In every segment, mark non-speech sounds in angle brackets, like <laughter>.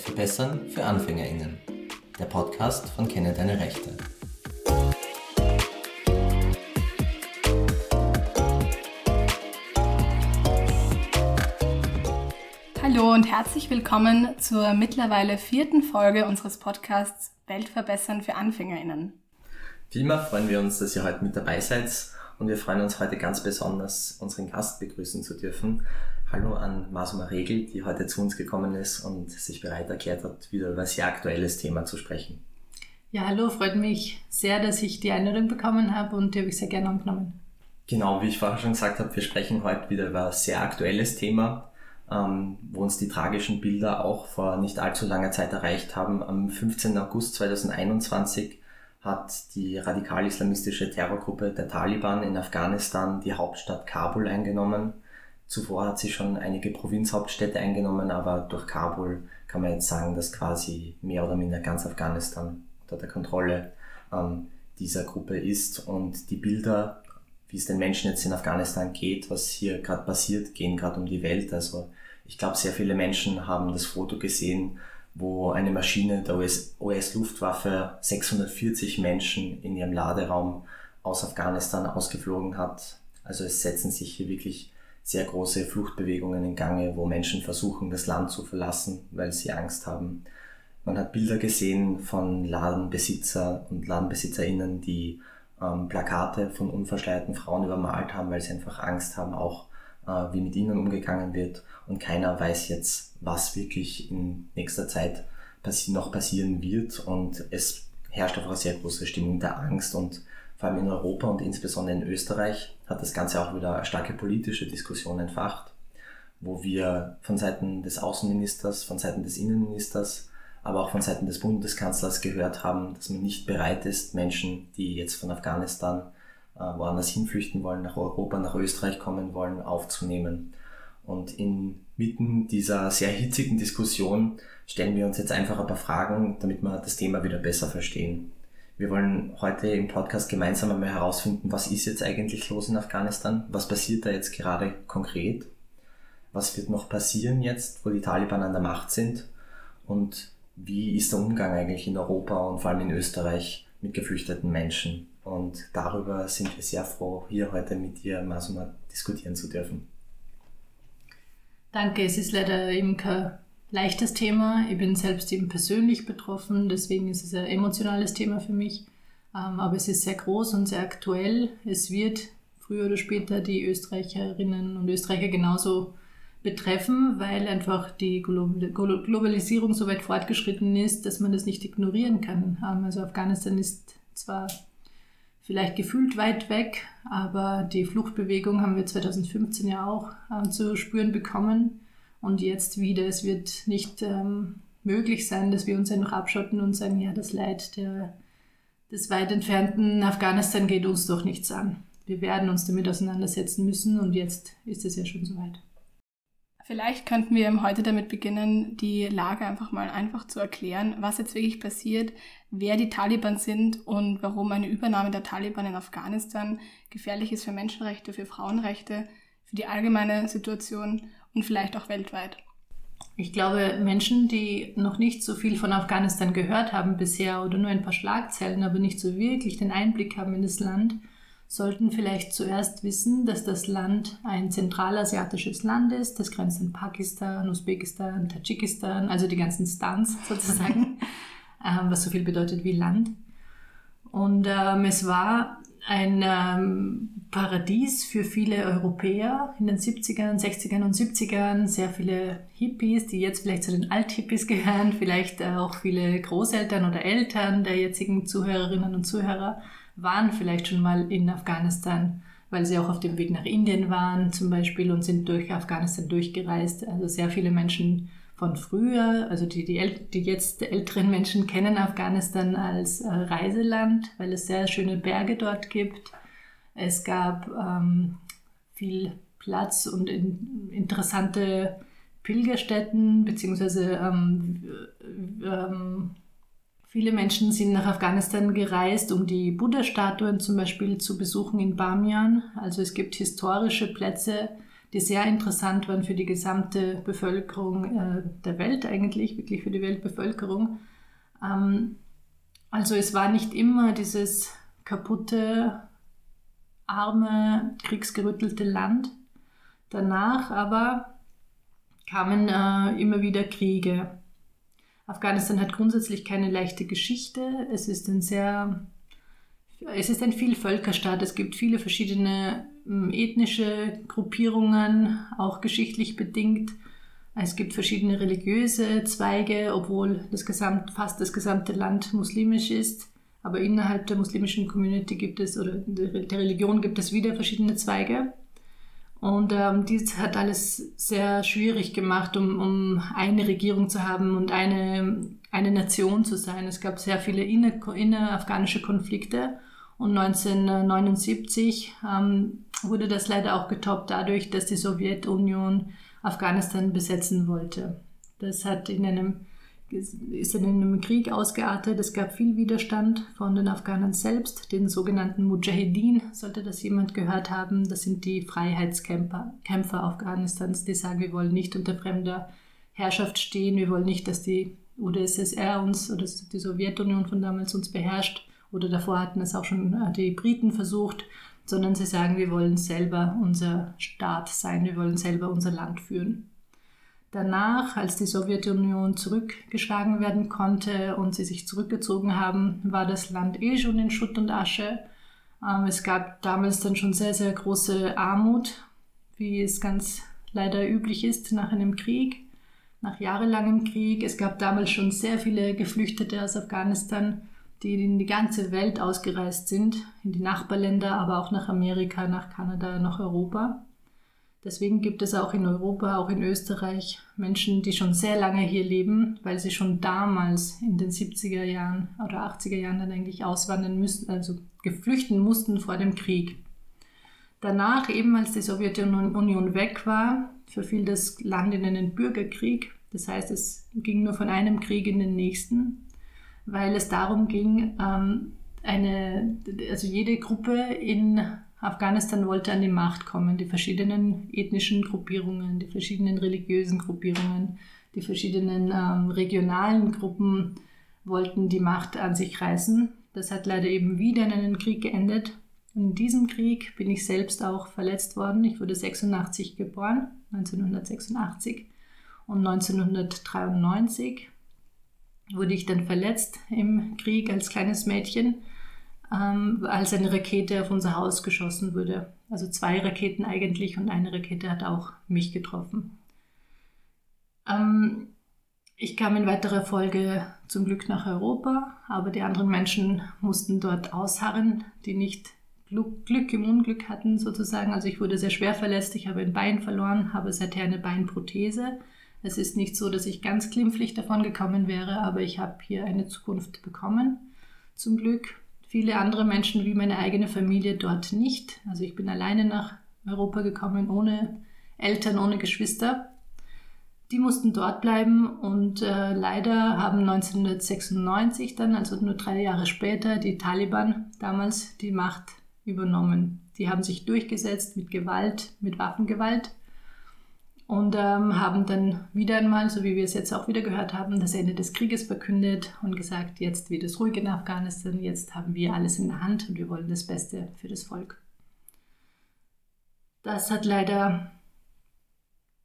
Welt verbessern für AnfängerInnen. Der Podcast von Kenne deine Rechte. Hallo und herzlich willkommen zur mittlerweile vierten Folge unseres Podcasts Welt verbessern für AnfängerInnen. Wie immer freuen wir uns, dass ihr heute mit dabei seid und wir freuen uns heute ganz besonders, unseren Gast begrüßen zu dürfen. Hallo an Masuma Regel, die heute zu uns gekommen ist und sich bereit erklärt hat, wieder über ein sehr aktuelles Thema zu sprechen. Ja, hallo, freut mich sehr, dass ich die Einladung bekommen habe und die habe ich sehr gerne angenommen. Genau, wie ich vorher schon gesagt habe, wir sprechen heute wieder über ein sehr aktuelles Thema, ähm, wo uns die tragischen Bilder auch vor nicht allzu langer Zeit erreicht haben. Am 15. August 2021 hat die radikal-islamistische Terrorgruppe der Taliban in Afghanistan die Hauptstadt Kabul eingenommen. Zuvor hat sie schon einige Provinzhauptstädte eingenommen, aber durch Kabul kann man jetzt sagen, dass quasi mehr oder minder ganz Afghanistan unter der Kontrolle ähm, dieser Gruppe ist. Und die Bilder, wie es den Menschen jetzt in Afghanistan geht, was hier gerade passiert, gehen gerade um die Welt. Also ich glaube, sehr viele Menschen haben das Foto gesehen, wo eine Maschine der US-Luftwaffe 640 Menschen in ihrem Laderaum aus Afghanistan ausgeflogen hat. Also es setzen sich hier wirklich sehr große Fluchtbewegungen in Gange, wo Menschen versuchen, das Land zu verlassen, weil sie Angst haben. Man hat Bilder gesehen von Ladenbesitzer und Ladenbesitzerinnen, die ähm, Plakate von unverschleierten Frauen übermalt haben, weil sie einfach Angst haben, auch äh, wie mit ihnen umgegangen wird. Und keiner weiß jetzt, was wirklich in nächster Zeit passi noch passieren wird. Und es herrscht einfach eine sehr große Stimmung der Angst. Und vor allem in Europa und insbesondere in Österreich hat das Ganze auch wieder starke politische Diskussion entfacht, wo wir von Seiten des Außenministers, von Seiten des Innenministers, aber auch von Seiten des Bundeskanzlers gehört haben, dass man nicht bereit ist, Menschen, die jetzt von Afghanistan äh, woanders hinflüchten wollen, nach Europa, nach Österreich kommen wollen, aufzunehmen. Und inmitten dieser sehr hitzigen Diskussion stellen wir uns jetzt einfach ein paar Fragen, damit wir das Thema wieder besser verstehen. Wir wollen heute im Podcast gemeinsam einmal herausfinden, was ist jetzt eigentlich los in Afghanistan? Was passiert da jetzt gerade konkret? Was wird noch passieren jetzt, wo die Taliban an der Macht sind? Und wie ist der Umgang eigentlich in Europa und vor allem in Österreich mit geflüchteten Menschen? Und darüber sind wir sehr froh, hier heute mit dir, Masuma, diskutieren zu dürfen. Danke, es ist leider eben kein leichtes Thema. Ich bin selbst eben persönlich betroffen, deswegen ist es ein emotionales Thema für mich. Ähm, aber es ist sehr groß und sehr aktuell. Es wird früher oder später die Österreicherinnen und Österreicher genauso betreffen, weil einfach die Globalisierung so weit fortgeschritten ist, dass man das nicht ignorieren kann. Ähm, also Afghanistan ist zwar vielleicht gefühlt weit weg, aber die Fluchtbewegung haben wir 2015 ja auch äh, zu spüren bekommen und jetzt wieder. Es wird nicht ähm, möglich sein, dass wir uns einfach abschotten und sagen, ja, das Leid der, des weit entfernten Afghanistan geht uns doch nichts an. Wir werden uns damit auseinandersetzen müssen und jetzt ist es ja schon soweit. Vielleicht könnten wir heute damit beginnen, die Lage einfach mal einfach zu erklären, was jetzt wirklich passiert, wer die Taliban sind und warum eine Übernahme der Taliban in Afghanistan gefährlich ist für Menschenrechte, für Frauenrechte, für die allgemeine Situation und vielleicht auch weltweit. Ich glaube, Menschen, die noch nicht so viel von Afghanistan gehört haben bisher oder nur ein paar Schlagzeilen, aber nicht so wirklich den Einblick haben in das Land, sollten vielleicht zuerst wissen, dass das Land ein zentralasiatisches Land ist. Das grenzt an Pakistan, Usbekistan, Tadschikistan, also die ganzen Stans <laughs> sozusagen, <laughs> ähm, was so viel bedeutet wie Land. Und ähm, es war ein ähm, Paradies für viele Europäer in den 70ern, 60ern und 70ern. Sehr viele Hippies, die jetzt vielleicht zu den Alt-Hippies gehören, <laughs> vielleicht auch viele Großeltern oder Eltern der jetzigen Zuhörerinnen und Zuhörer waren vielleicht schon mal in Afghanistan, weil sie auch auf dem Weg nach Indien waren zum Beispiel und sind durch Afghanistan durchgereist. Also sehr viele Menschen von früher, also die, die, die jetzt älteren Menschen kennen Afghanistan als äh, Reiseland, weil es sehr schöne Berge dort gibt. Es gab ähm, viel Platz und in, interessante Pilgerstätten, beziehungsweise ähm, ähm, Viele Menschen sind nach Afghanistan gereist, um die Buddha-Statuen zum Beispiel zu besuchen in Bamiyan. Also es gibt historische Plätze, die sehr interessant waren für die gesamte Bevölkerung äh, der Welt eigentlich, wirklich für die Weltbevölkerung. Ähm, also es war nicht immer dieses kaputte, arme, kriegsgerüttelte Land. Danach aber kamen äh, immer wieder Kriege. Afghanistan hat grundsätzlich keine leichte Geschichte. Es ist ein sehr, es ist ein Vielvölkerstaat. Es gibt viele verschiedene ethnische Gruppierungen, auch geschichtlich bedingt. Es gibt verschiedene religiöse Zweige, obwohl das gesamt, fast das gesamte Land muslimisch ist. Aber innerhalb der muslimischen Community gibt es, oder der Religion gibt es wieder verschiedene Zweige. Und ähm, dies hat alles sehr schwierig gemacht, um, um eine Regierung zu haben und eine, eine Nation zu sein. Es gab sehr viele innerafghanische Konflikte. Und 1979 ähm, wurde das leider auch getoppt dadurch, dass die Sowjetunion Afghanistan besetzen wollte. Das hat in einem ist in einem Krieg ausgeartet. Es gab viel Widerstand von den Afghanen selbst, den sogenannten Mujahideen, sollte das jemand gehört haben. Das sind die Freiheitskämpfer Kämpfer Afghanistans, die sagen, wir wollen nicht unter fremder Herrschaft stehen, wir wollen nicht, dass die UdSSR uns oder die Sowjetunion von damals uns beherrscht oder davor hatten es auch schon äh, die Briten versucht, sondern sie sagen, wir wollen selber unser Staat sein, wir wollen selber unser Land führen. Danach, als die Sowjetunion zurückgeschlagen werden konnte und sie sich zurückgezogen haben, war das Land eh schon in Schutt und Asche. Ähm, es gab damals dann schon sehr, sehr große Armut, wie es ganz leider üblich ist nach einem Krieg, nach jahrelangem Krieg. Es gab damals schon sehr viele Geflüchtete aus Afghanistan, die in die ganze Welt ausgereist sind, in die Nachbarländer, aber auch nach Amerika, nach Kanada, nach Europa. Deswegen gibt es auch in Europa, auch in Österreich Menschen, die schon sehr lange hier leben, weil sie schon damals in den 70er Jahren oder 80er Jahren dann eigentlich auswandern müssen, also geflüchten mussten vor dem Krieg. Danach, eben als die Sowjetunion weg war, verfiel das Land in einen Bürgerkrieg. Das heißt, es ging nur von einem Krieg in den nächsten, weil es darum ging, ähm, eine, also jede Gruppe in Afghanistan wollte an die Macht kommen, die verschiedenen ethnischen Gruppierungen, die verschiedenen religiösen Gruppierungen, die verschiedenen ähm, regionalen Gruppen wollten die Macht an sich reißen. Das hat leider eben wieder in einen Krieg geendet. In diesem Krieg bin ich selbst auch verletzt worden. Ich wurde 86 geboren, 1986. Und 1993 wurde ich dann verletzt im Krieg als kleines Mädchen ähm, als eine Rakete auf unser Haus geschossen wurde. Also zwei Raketen eigentlich und eine Rakete hat auch mich getroffen. Ähm, ich kam in weiterer Folge zum Glück nach Europa, aber die anderen Menschen mussten dort ausharren, die nicht Glück im Unglück hatten sozusagen. Also ich wurde sehr schwer verletzt, ich habe ein Bein verloren, habe seither eine Beinprothese. Es ist nicht so, dass ich ganz glimpflich davon gekommen wäre, aber ich habe hier eine Zukunft bekommen, zum Glück. Viele andere Menschen wie meine eigene Familie dort nicht. Also ich bin alleine nach Europa gekommen, ohne Eltern, ohne Geschwister. Die mussten dort bleiben und äh, leider haben 1996 dann, also nur drei Jahre später, die Taliban damals die Macht übernommen. Die haben sich durchgesetzt mit Gewalt, mit Waffengewalt und ähm, haben dann wieder einmal, so wie wir es jetzt auch wieder gehört haben, das Ende des Krieges verkündet und gesagt, jetzt wird es ruhig in Afghanistan, jetzt haben wir alles in der Hand und wir wollen das Beste für das Volk. Das hat leider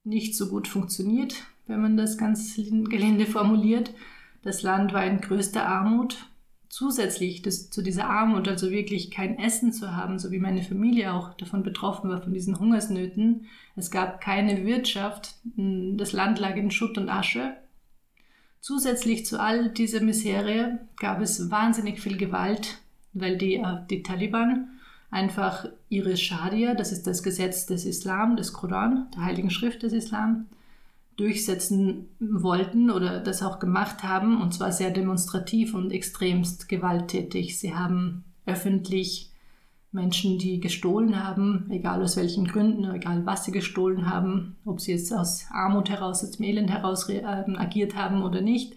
nicht so gut funktioniert, wenn man das ganz gelinde formuliert. Das Land war in größter Armut zusätzlich das, zu dieser Armut, also wirklich kein Essen zu haben, so wie meine Familie auch davon betroffen war, von diesen Hungersnöten. Es gab keine Wirtschaft, das Land lag in Schutt und Asche. Zusätzlich zu all dieser Misere gab es wahnsinnig viel Gewalt, weil die, äh, die Taliban einfach ihre Scharia, das ist das Gesetz des Islam, des Koran, der Heiligen Schrift des Islam, durchsetzen wollten oder das auch gemacht haben, und zwar sehr demonstrativ und extremst gewalttätig. Sie haben öffentlich Menschen, die gestohlen haben, egal aus welchen Gründen, egal was sie gestohlen haben, ob sie jetzt aus Armut heraus, aus dem Elend heraus äh, agiert haben oder nicht.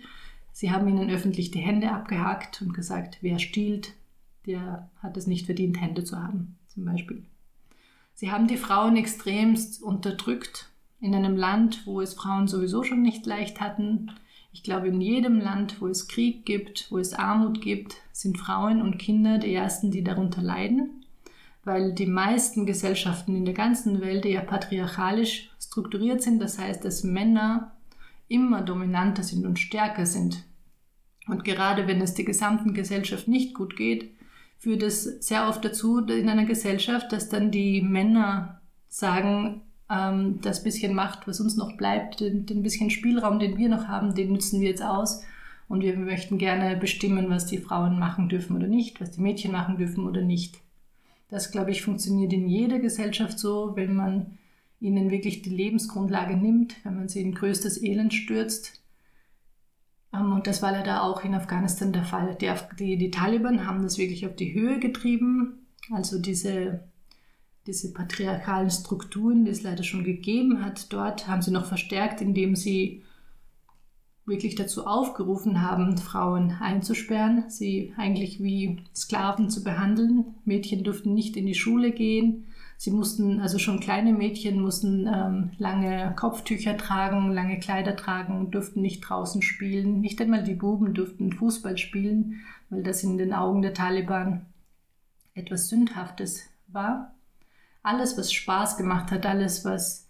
Sie haben ihnen öffentlich die Hände abgehakt und gesagt, wer stiehlt, der hat es nicht verdient, Hände zu haben, zum Beispiel. Sie haben die Frauen extremst unterdrückt in einem Land, wo es Frauen sowieso schon nicht leicht hatten. Ich glaube, in jedem Land, wo es Krieg gibt, wo es Armut gibt, sind Frauen und Kinder die Ersten, die darunter leiden, weil die meisten Gesellschaften in der ganzen Welt eher patriarchalisch strukturiert sind. Das heißt, dass Männer immer dominanter sind und stärker sind. Und gerade wenn es der gesamten Gesellschaft nicht gut geht, führt es sehr oft dazu in einer Gesellschaft, dass dann die Männer sagen, ähm, das bisschen Macht, was uns noch bleibt, den, den bisschen Spielraum, den wir noch haben, den nutzen wir jetzt aus. Und wir möchten gerne bestimmen, was die Frauen machen dürfen oder nicht, was die Mädchen machen dürfen oder nicht. Das, glaube ich, funktioniert in jeder Gesellschaft so, wenn man ihnen wirklich die Lebensgrundlage nimmt, wenn man sie in größtes Elend stürzt ähm, und das war leider auch in Afghanistan der Fall. Die, die, die, Taliban haben das wirklich auf die Höhe getrieben. Also diese, diese patriarchalen Strukturen, die es leider schon gegeben hat, dort haben sie noch verstärkt, indem sie wirklich dazu aufgerufen haben, Frauen einzusperren, sie eigentlich wie Sklaven zu behandeln. Mädchen durften nicht in die Schule gehen. Sie mussten, also schon kleine Mädchen mussten ähm, lange Kopftücher tragen, lange Kleider tragen, durften nicht draußen spielen. Nicht einmal die Buben durften Fußball spielen, weil das in den Augen der Taliban etwas Sündhaftes war. Alles, was Spaß gemacht hat, alles, was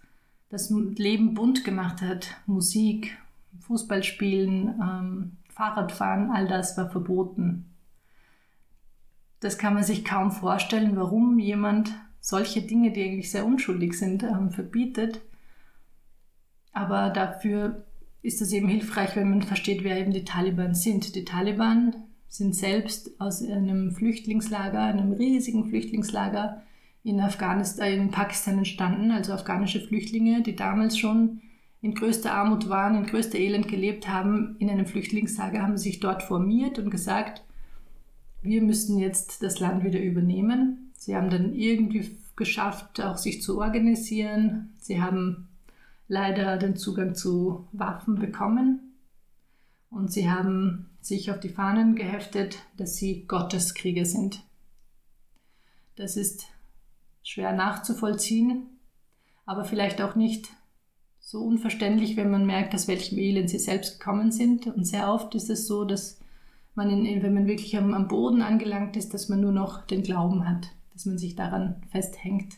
das Leben bunt gemacht hat, Musik, Fußballspielen, ähm, Fahrradfahren, all das war verboten. Das kann man sich kaum vorstellen, warum jemand solche Dinge, die eigentlich sehr unschuldig sind, ähm, verbietet. Aber dafür ist es eben hilfreich, wenn man versteht, wer eben die Taliban sind. Die Taliban sind selbst aus einem Flüchtlingslager, einem riesigen Flüchtlingslager in Afghanistan, in Pakistan entstanden, also afghanische Flüchtlinge, die damals schon in größter Armut waren, in größter Elend gelebt haben, in einem Flüchtlingslager, haben sich dort formiert und gesagt, wir müssen jetzt das Land wieder übernehmen. Sie haben dann irgendwie geschafft, auch sich zu organisieren. Sie haben leider den Zugang zu Waffen bekommen und sie haben sich auf die Fahnen geheftet, dass sie Gotteskrieger sind. Das ist schwer nachzuvollziehen, aber vielleicht auch nicht so unverständlich, wenn man merkt, aus welchem Elend sie selbst gekommen sind. Und sehr oft ist es so, dass man, in, wenn man wirklich am, am Boden angelangt ist, dass man nur noch den Glauben hat dass man sich daran festhängt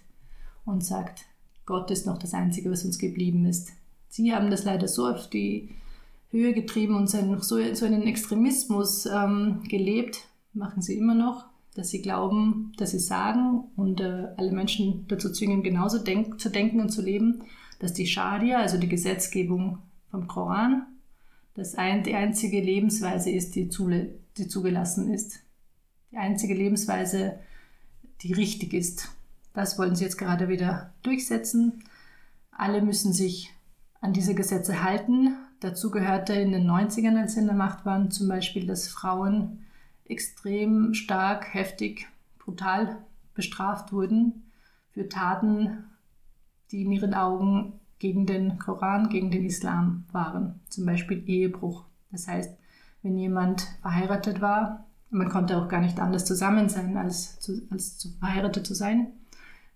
und sagt, Gott ist noch das Einzige, was uns geblieben ist. Sie haben das leider so auf die Höhe getrieben und so, einen Extremismus ähm, gelebt, machen sie immer noch, dass sie glauben, dass sie sagen und äh, alle Menschen dazu zwingen, genauso denk zu denken und zu leben, dass die Scharia, also die Gesetzgebung vom Koran, das ein, die einzige Lebensweise ist, die, zu, die zugelassen ist. Die einzige Lebensweise, die richtig ist. Das wollen sie jetzt gerade wieder durchsetzen. Alle müssen sich an diese Gesetze halten. Dazu gehörte in den 90ern, als sie in der Macht waren, zum Beispiel, dass Frauen extrem stark, heftig, brutal bestraft wurden für Taten, die in ihren Augen gegen den Koran, gegen den Islam waren. Zum Beispiel Ehebruch. Das heißt, wenn jemand verheiratet war, man konnte auch gar nicht anders zusammen sein, als, zu, als zu verheiratet zu sein.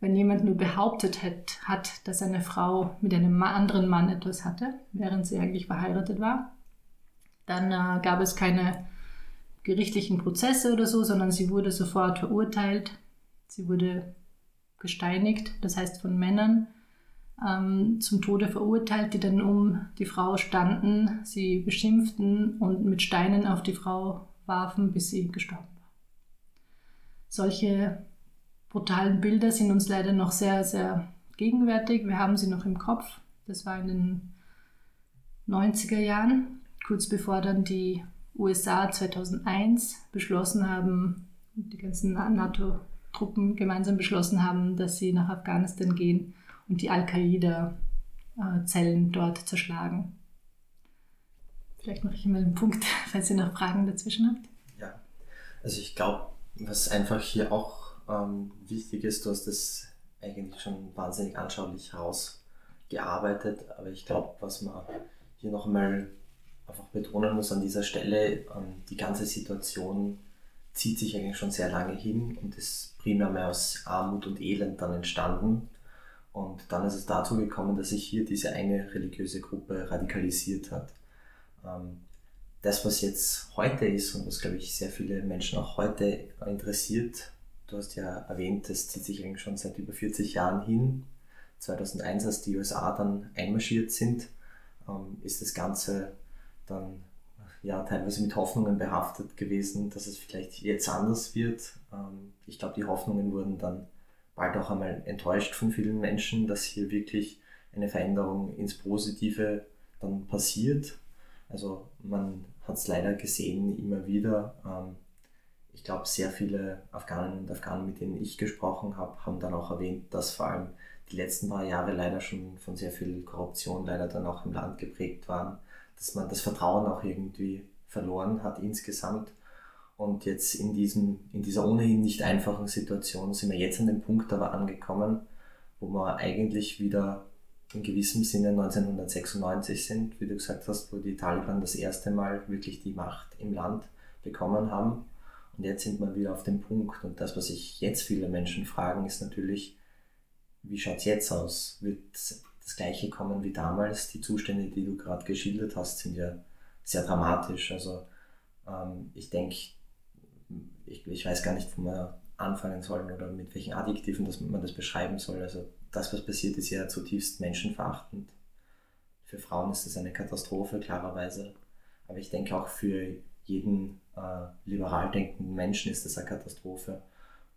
Wenn jemand nur behauptet hat, hat, dass eine Frau mit einem anderen Mann etwas hatte, während sie eigentlich verheiratet war, dann äh, gab es keine gerichtlichen Prozesse oder so, sondern sie wurde sofort verurteilt. Sie wurde gesteinigt, das heißt von Männern ähm, zum Tode verurteilt, die dann um die Frau standen, sie beschimpften und mit Steinen auf die Frau warfen, bis sie gestorben war. Solche brutalen Bilder sind uns leider noch sehr, sehr gegenwärtig. Wir haben sie noch im Kopf. Das war in den 90er Jahren, kurz bevor dann die USA 2001 beschlossen haben, die ganzen NATO-Truppen gemeinsam beschlossen haben, dass sie nach Afghanistan gehen und die Al-Qaida-Zellen dort zerschlagen. Vielleicht mache ich mal einen Punkt, <laughs> falls ihr noch Fragen dazwischen habt. Ja, also ich glaube, was einfach hier auch ähm, wichtig ist, du hast das eigentlich schon wahnsinnig anschaulich herausgearbeitet, aber ich glaube, was man hier noch einmal einfach betonen muss an dieser Stelle, ähm, die ganze Situation zieht sich eigentlich schon sehr lange hin und ist primär mehr aus Armut und Elend dann entstanden. Und dann ist es dazu gekommen, dass sich hier diese eine religiöse Gruppe radikalisiert hat. Ähm, das, was jetzt heute ist und was, glaube ich, sehr viele Menschen auch heute interessiert, du hast ja erwähnt, das zieht sich eigentlich schon seit über 40 Jahren hin. 2001, als die USA dann einmarschiert sind, ähm, ist das Ganze dann ja teilweise mit Hoffnungen behaftet gewesen, dass es vielleicht jetzt anders wird. Ähm, ich glaube, die Hoffnungen wurden dann bald auch einmal enttäuscht von vielen Menschen, dass hier wirklich eine Veränderung ins Positive dann passiert. Also man hat es leider gesehen immer wieder. Ähm, ich glaube, sehr viele Afghanen und Afghanen, mit denen ich gesprochen habe, haben dann auch erwähnt, dass vor allem die letzten paar Jahre leider schon von sehr viel Korruption leider dann auch im Land geprägt waren, dass man das Vertrauen auch irgendwie verloren hat insgesamt. Und jetzt in, diesem, in dieser ohnehin nicht einfachen Situation sind wir jetzt an dem Punkt aber angekommen, wo wir eigentlich wieder in gewissem Sinne 1996 sind, wie du gesagt hast, wo die Taliban das erste Mal wirklich die Macht im Land bekommen haben. Und jetzt sind wir wieder auf dem Punkt. Und das, was sich jetzt viele Menschen fragen, ist natürlich, wie schaut es jetzt aus? Wird das gleiche kommen wie damals? Die Zustände, die du gerade geschildert hast, sind ja sehr dramatisch. Also ähm, ich denke, ich, ich weiß gar nicht, wo wir anfangen sollen oder mit welchen Adjektiven dass man das beschreiben soll. Also das, was passiert, ist ja zutiefst menschenverachtend. Für Frauen ist es eine Katastrophe, klarerweise. Aber ich denke auch für jeden äh, liberal denkenden Menschen ist das eine Katastrophe.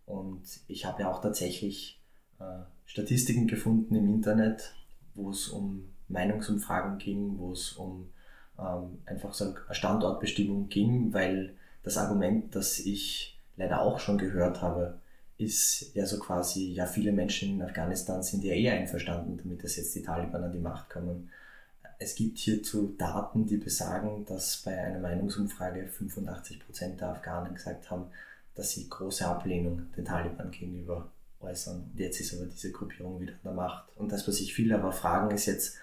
Und ich habe ja auch tatsächlich äh, Statistiken gefunden im Internet, wo es um Meinungsumfragen ging, wo es um ähm, einfach so eine Standortbestimmung ging, weil das Argument, das ich leider auch schon gehört habe, ist ja so quasi, ja, viele Menschen in Afghanistan sind ja eh einverstanden damit, dass jetzt die Taliban an die Macht kommen. Es gibt hierzu Daten, die besagen, dass bei einer Meinungsumfrage 85 Prozent der Afghanen gesagt haben, dass sie große Ablehnung den Taliban gegenüber äußern. Jetzt ist aber diese Gruppierung wieder an der Macht. Und das, was sich viele aber fragen, ist jetzt,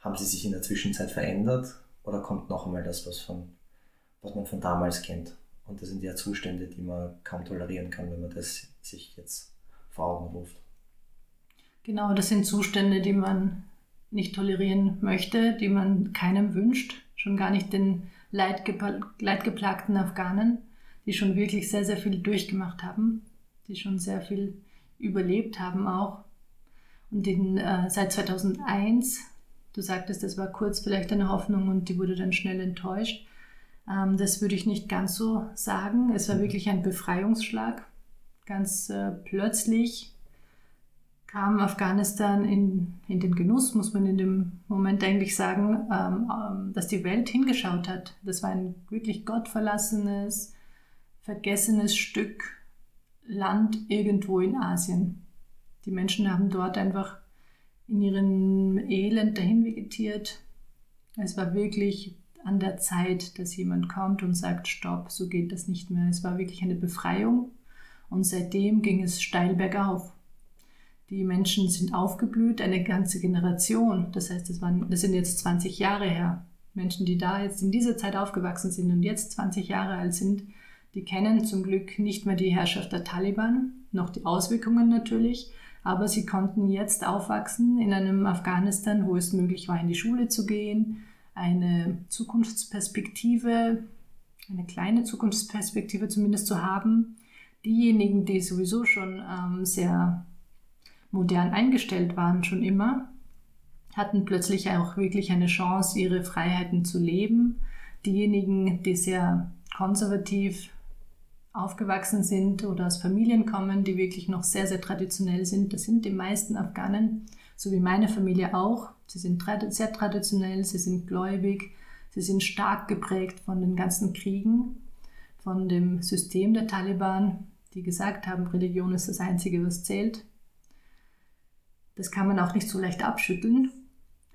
haben sie sich in der Zwischenzeit verändert oder kommt noch einmal das, was, von, was man von damals kennt? Und das sind ja Zustände, die man kaum tolerieren kann, wenn man das sich jetzt vor Augen ruft. Genau, das sind Zustände, die man nicht tolerieren möchte, die man keinem wünscht, schon gar nicht den leidgeplagten Afghanen, die schon wirklich sehr, sehr viel durchgemacht haben, die schon sehr viel überlebt haben auch. Und in, äh, seit 2001, du sagtest, das war kurz vielleicht eine Hoffnung und die wurde dann schnell enttäuscht. Ähm, das würde ich nicht ganz so sagen. Es war mhm. wirklich ein Befreiungsschlag. Ganz äh, plötzlich kam Afghanistan in, in den Genuss, muss man in dem Moment eigentlich sagen, ähm, ähm, dass die Welt hingeschaut hat. Das war ein wirklich gottverlassenes, vergessenes Stück Land irgendwo in Asien. Die Menschen haben dort einfach in ihrem Elend dahin vegetiert. Es war wirklich an der Zeit, dass jemand kommt und sagt, stopp, so geht das nicht mehr. Es war wirklich eine Befreiung und seitdem ging es steil bergauf. Die Menschen sind aufgeblüht, eine ganze Generation. Das heißt, das, waren, das sind jetzt 20 Jahre her. Menschen, die da jetzt in dieser Zeit aufgewachsen sind und jetzt 20 Jahre alt sind, die kennen zum Glück nicht mehr die Herrschaft der Taliban, noch die Auswirkungen natürlich, aber sie konnten jetzt aufwachsen in einem Afghanistan, wo es möglich war, in die Schule zu gehen, eine Zukunftsperspektive, eine kleine Zukunftsperspektive zumindest zu haben. Diejenigen, die sowieso schon ähm, sehr modern eingestellt waren, schon immer, hatten plötzlich auch wirklich eine Chance, ihre Freiheiten zu leben. Diejenigen, die sehr konservativ aufgewachsen sind oder aus Familien kommen, die wirklich noch sehr, sehr traditionell sind. Das sind die meisten Afghanen, so wie meine Familie auch. Sie sind sehr traditionell, sie sind gläubig, sie sind stark geprägt von den ganzen Kriegen, von dem System der Taliban, die gesagt haben, Religion ist das Einzige, was zählt. Das kann man auch nicht so leicht abschütteln.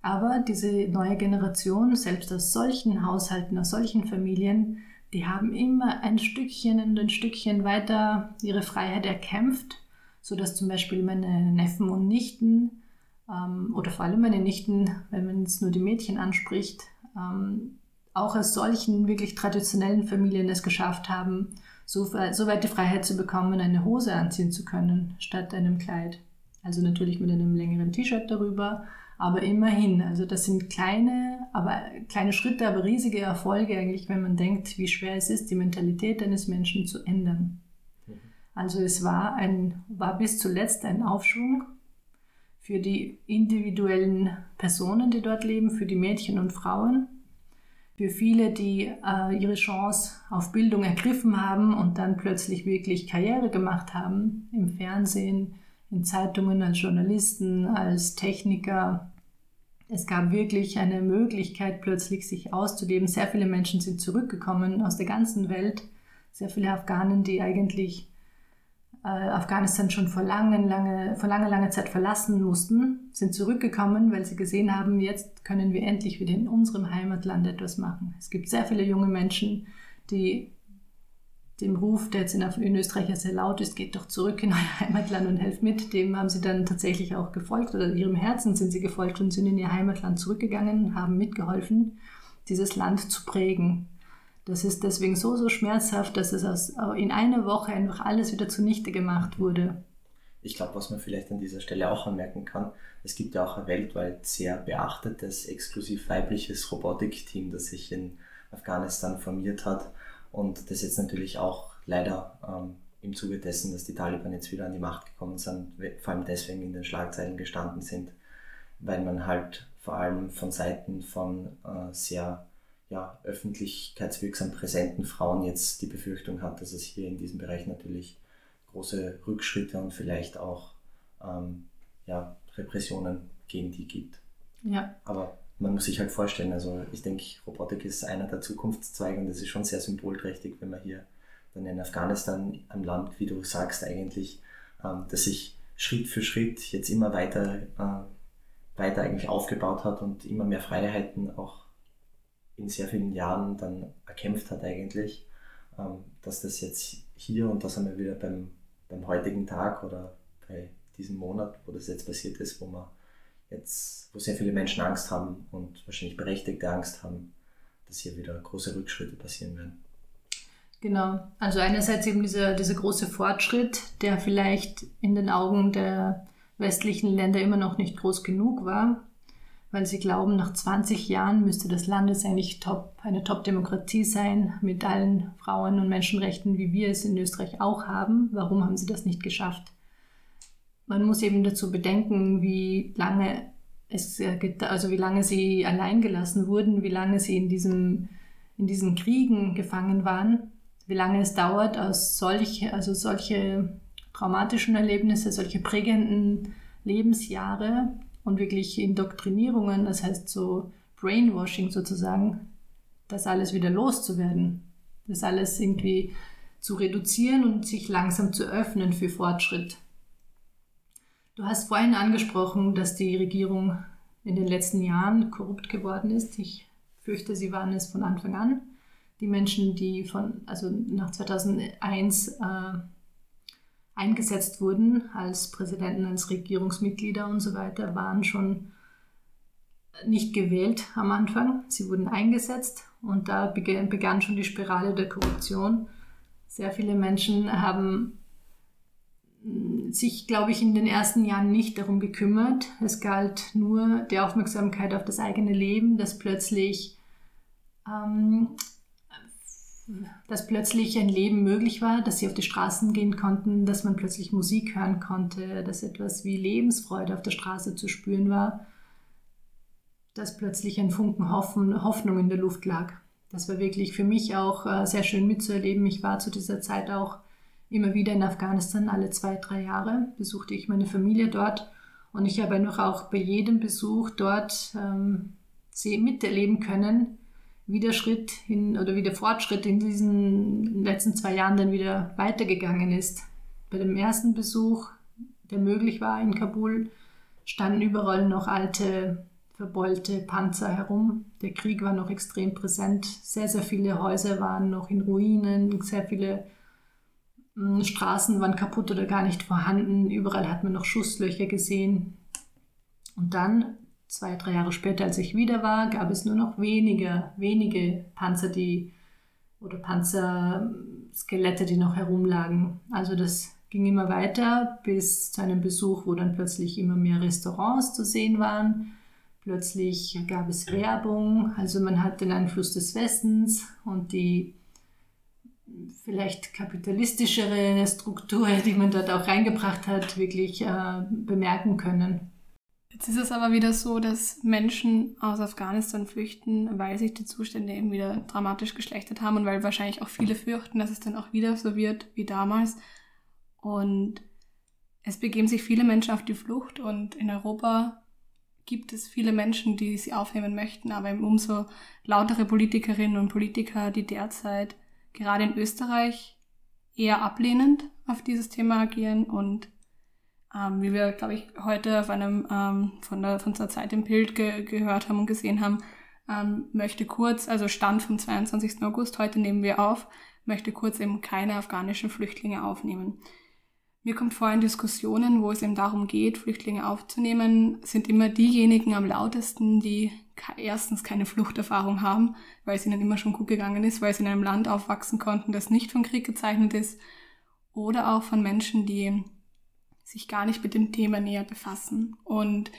Aber diese neue Generation, selbst aus solchen Haushalten, aus solchen Familien, die haben immer ein Stückchen und ein Stückchen weiter ihre Freiheit erkämpft, sodass zum Beispiel meine Neffen und Nichten ähm, oder vor allem meine Nichten, wenn man jetzt nur die Mädchen anspricht, ähm, auch aus solchen wirklich traditionellen Familien es geschafft haben, so, so weit die Freiheit zu bekommen, eine Hose anziehen zu können statt einem Kleid. Also natürlich mit einem längeren T-Shirt darüber, aber immerhin. Also das sind kleine, aber kleine Schritte, aber riesige Erfolge eigentlich, wenn man denkt, wie schwer es ist, die Mentalität eines Menschen zu ändern. Mhm. Also es war ein, war bis zuletzt ein Aufschwung für die individuellen Personen, die dort leben, für die Mädchen und Frauen, für viele, die äh, ihre Chance auf Bildung ergriffen haben und dann plötzlich wirklich Karriere gemacht haben im Fernsehen, in Zeitungen als Journalisten, als Techniker. Es gab wirklich eine Möglichkeit, plötzlich sich auszuleben. Sehr viele Menschen sind zurückgekommen aus der ganzen Welt. Sehr viele Afghanen, die eigentlich äh, Afghanistan schon vor lange, lange, vor lange, lange Zeit verlassen mussten, sind zurückgekommen, weil sie gesehen haben, jetzt können wir endlich wieder in unserem Heimatland etwas machen. Es gibt sehr viele junge Menschen, die dem Ruf, der jetzt in, Österreich ja sehr laut ist, geht doch zurück in euer Heimatland und helft mit, dem haben sie dann tatsächlich auch gefolgt oder ihrem Herzen sind sie gefolgt und sind in ihr Heimatland zurückgegangen, haben mitgeholfen, dieses Land zu prägen. Das ist deswegen so, so schmerzhaft, dass es aus, in einer Woche einfach alles wieder zunichte gemacht wurde. Ich glaube, was man vielleicht an dieser Stelle auch anmerken kann, es gibt ja auch ein weltweit sehr beachtetes, exklusiv weibliches Robotikteam, das sich in Afghanistan formiert hat und das jetzt natürlich auch leider ähm, im Zuge dessen, dass die Taliban jetzt wieder an die Macht gekommen sind, vor allem deswegen in den Schlagzeilen gestanden sind, weil man halt vor allem von Seiten von äh, sehr ja, öffentlichkeitswirksam präsenten Frauen jetzt die Befürchtung hat, dass es hier in diesem Bereich natürlich große Rückschritte und vielleicht auch ähm, ja, Repressionen gegen die gibt. Ja. Aber man muss sich halt vorstellen, also ich denke, Robotik ist einer der Zukunftszweige und das ist schon sehr symbolträchtig, wenn man hier dann in Afghanistan, ein Land, wie du sagst, eigentlich, ähm, das sich Schritt für Schritt jetzt immer weiter, äh, weiter eigentlich aufgebaut hat und immer mehr Freiheiten auch in sehr vielen Jahren dann erkämpft hat eigentlich, ähm, dass das jetzt hier und das haben wir wieder beim, beim heutigen Tag oder bei diesem Monat, wo das jetzt passiert ist, wo man jetzt, wo sehr viele Menschen Angst haben und wahrscheinlich berechtigte Angst haben, dass hier wieder große Rückschritte passieren werden. Genau, also einerseits eben dieser, dieser große Fortschritt, der vielleicht in den Augen der westlichen Länder immer noch nicht groß genug war, weil sie glauben, nach 20 Jahren müsste das Land jetzt eigentlich top, eine Top-Demokratie sein, mit allen Frauen- und Menschenrechten, wie wir es in Österreich auch haben. Warum haben sie das nicht geschafft? Man muss eben dazu bedenken, wie lange es, äh, also wie lange sie allein gelassen wurden, wie lange sie in, diesem, in diesen Kriegen gefangen waren, wie lange es dauert, aus solche, also solche traumatischen Erlebnisse, solche prägenden Lebensjahre und wirklich Indoktrinierungen, das heißt so Brainwashing sozusagen, das alles wieder loszuwerden, das alles irgendwie zu reduzieren und sich langsam zu öffnen für Fortschritt. Du hast vorhin angesprochen, dass die Regierung in den letzten Jahren korrupt geworden ist. Ich fürchte, sie waren es von Anfang an. Die Menschen, die von, also nach 2001 äh, eingesetzt wurden als Präsidenten, als Regierungsmitglieder und so weiter, waren schon nicht gewählt am Anfang. Sie wurden eingesetzt und da begann schon die Spirale der Korruption. Sehr viele Menschen haben sich, glaube ich, in den ersten Jahren nicht darum gekümmert. Es galt nur die Aufmerksamkeit auf das eigene Leben, dass plötzlich, ähm, dass plötzlich ein Leben möglich war, dass sie auf die Straßen gehen konnten, dass man plötzlich Musik hören konnte, dass etwas wie Lebensfreude auf der Straße zu spüren war, dass plötzlich ein Funken Hoffnung in der Luft lag. Das war wirklich für mich auch äh, sehr schön mitzuerleben. Ich war zu dieser Zeit auch immer wieder in Afghanistan, alle zwei, drei Jahre besuchte ich meine Familie dort und ich habe noch auch bei jedem Besuch dort ähm, miterleben können, wie der Schritt hin oder wie der Fortschritt in diesen letzten zwei Jahren dann wieder weitergegangen ist. Bei dem ersten Besuch, der möglich war in Kabul, standen überall noch alte, verbeulte Panzer herum. Der Krieg war noch extrem präsent. Sehr, sehr viele Häuser waren noch in Ruinen, sehr viele Straßen waren kaputt oder gar nicht vorhanden. Überall hat man noch Schusslöcher gesehen. Und dann, zwei, drei Jahre später, als ich wieder war, gab es nur noch wenige, wenige Panzer, die oder Panzer, Skelette, die noch herumlagen. Also das ging immer weiter bis zu einem Besuch, wo dann plötzlich immer mehr Restaurants zu sehen waren. Plötzlich gab es Werbung, also man hat den Einfluss des Westens und die vielleicht kapitalistischere Struktur, die man dort auch reingebracht hat, wirklich äh, bemerken können. Jetzt ist es aber wieder so, dass Menschen aus Afghanistan flüchten, weil sich die Zustände eben wieder dramatisch geschlechtert haben und weil wahrscheinlich auch viele fürchten, dass es dann auch wieder so wird wie damals. Und es begeben sich viele Menschen auf die Flucht und in Europa gibt es viele Menschen, die sie aufnehmen möchten, aber eben umso lautere Politikerinnen und Politiker, die derzeit gerade in Österreich eher ablehnend auf dieses Thema agieren und ähm, wie wir, glaube ich, heute auf einem ähm, von, der, von der Zeit im Bild ge gehört haben und gesehen haben, ähm, möchte kurz, also Stand vom 22. August, heute nehmen wir auf, möchte kurz eben keine afghanischen Flüchtlinge aufnehmen. Mir kommt vor, in Diskussionen, wo es eben darum geht, Flüchtlinge aufzunehmen, sind immer diejenigen am lautesten, die erstens keine Fluchterfahrung haben, weil es ihnen immer schon gut gegangen ist, weil sie in einem Land aufwachsen konnten, das nicht von Krieg gezeichnet ist, oder auch von Menschen, die sich gar nicht mit dem Thema näher befassen. Und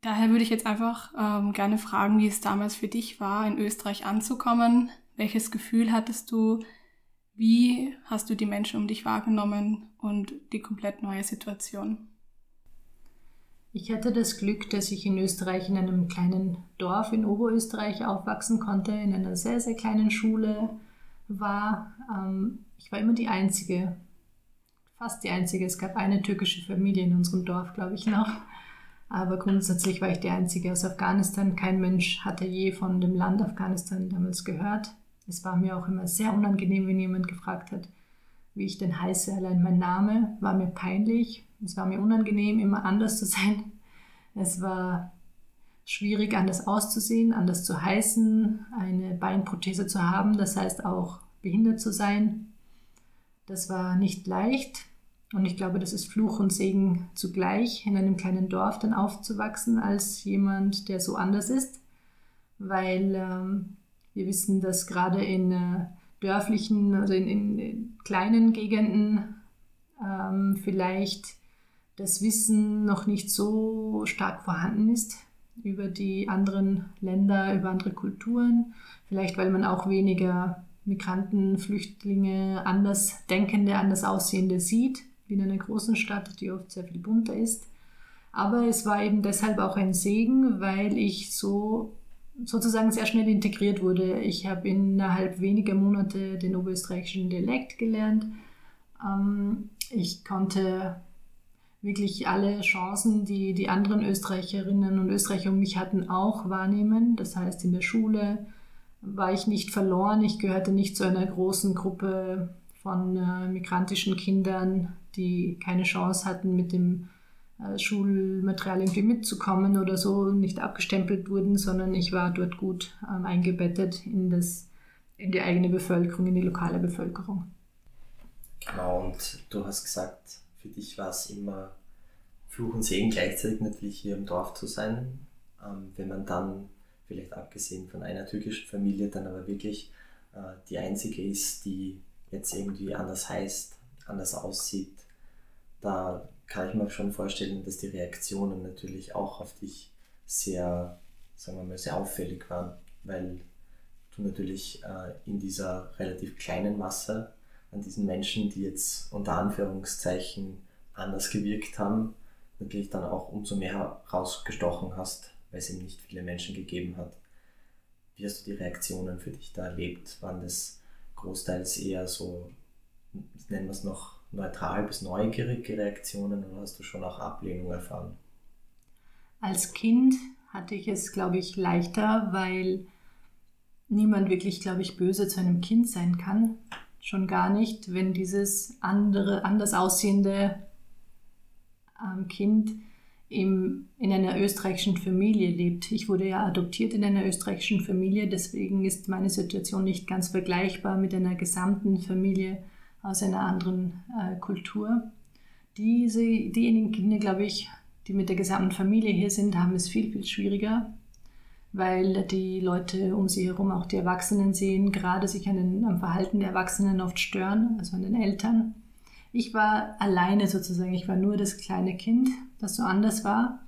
daher würde ich jetzt einfach ähm, gerne fragen, wie es damals für dich war, in Österreich anzukommen. Welches Gefühl hattest du? Wie hast du die Menschen um dich wahrgenommen und die komplett neue Situation? Ich hatte das Glück, dass ich in Österreich in einem kleinen Dorf in Oberösterreich aufwachsen konnte, in einer sehr, sehr kleinen Schule war. Ähm, ich war immer die Einzige, fast die Einzige. Es gab eine türkische Familie in unserem Dorf, glaube ich, noch. Aber grundsätzlich war ich die Einzige aus Afghanistan. Kein Mensch hatte je von dem Land Afghanistan damals gehört. Es war mir auch immer sehr unangenehm, wenn jemand gefragt hat, wie ich denn heiße. Allein mein Name war mir peinlich. Es war mir unangenehm, immer anders zu sein. Es war schwierig, anders auszusehen, anders zu heißen, eine Beinprothese zu haben, das heißt auch behindert zu sein. Das war nicht leicht und ich glaube, das ist Fluch und Segen zugleich, in einem kleinen Dorf dann aufzuwachsen als jemand, der so anders ist, weil ähm, wir wissen, dass gerade in äh, dörflichen, also in, in, in kleinen Gegenden ähm, vielleicht das Wissen noch nicht so stark vorhanden ist über die anderen Länder, über andere Kulturen. Vielleicht weil man auch weniger Migranten, Flüchtlinge, anders Denkende, anders Aussehende sieht, wie in einer großen Stadt, die oft sehr viel bunter ist. Aber es war eben deshalb auch ein Segen, weil ich so sozusagen sehr schnell integriert wurde. Ich habe innerhalb weniger Monate den oberösterreichischen Dialekt gelernt. Ähm, ich konnte wirklich alle Chancen, die die anderen Österreicherinnen und Österreicher um mich hatten, auch wahrnehmen. Das heißt, in der Schule war ich nicht verloren. Ich gehörte nicht zu einer großen Gruppe von äh, migrantischen Kindern, die keine Chance hatten, mit dem Schulmaterial irgendwie mitzukommen oder so, nicht abgestempelt wurden, sondern ich war dort gut ähm, eingebettet in, das, in die eigene Bevölkerung, in die lokale Bevölkerung. Genau, und du hast gesagt, für dich war es immer Fluch und Segen gleichzeitig natürlich hier im Dorf zu sein. Ähm, wenn man dann, vielleicht abgesehen von einer türkischen Familie, dann aber wirklich äh, die einzige ist, die jetzt irgendwie anders heißt, anders aussieht, da kann ich mir schon vorstellen, dass die Reaktionen natürlich auch auf dich sehr, sagen wir mal, sehr auffällig waren, weil du natürlich äh, in dieser relativ kleinen Masse an diesen Menschen, die jetzt unter Anführungszeichen anders gewirkt haben, natürlich dann auch umso mehr rausgestochen hast, weil es eben nicht viele Menschen gegeben hat. Wie hast du die Reaktionen für dich da erlebt? Waren das großteils eher so, nennen wir es noch, neutral bis neugierige Reaktionen oder hast du schon auch Ablehnung erfahren? Als Kind hatte ich es, glaube ich, leichter, weil niemand wirklich, glaube ich, böse zu einem Kind sein kann. Schon gar nicht, wenn dieses andere, anders aussehende ähm, Kind im, in einer österreichischen Familie lebt. Ich wurde ja adoptiert in einer österreichischen Familie, deswegen ist meine Situation nicht ganz vergleichbar mit einer gesamten Familie aus einer anderen äh, Kultur. Diese, diejenigen Kinder, glaube ich, die mit der gesamten Familie hier sind, haben es viel, viel schwieriger, weil die Leute um sie herum, auch die Erwachsenen sehen, gerade sich an den, am Verhalten der Erwachsenen oft stören, also an den Eltern. Ich war alleine sozusagen, ich war nur das kleine Kind, das so anders war.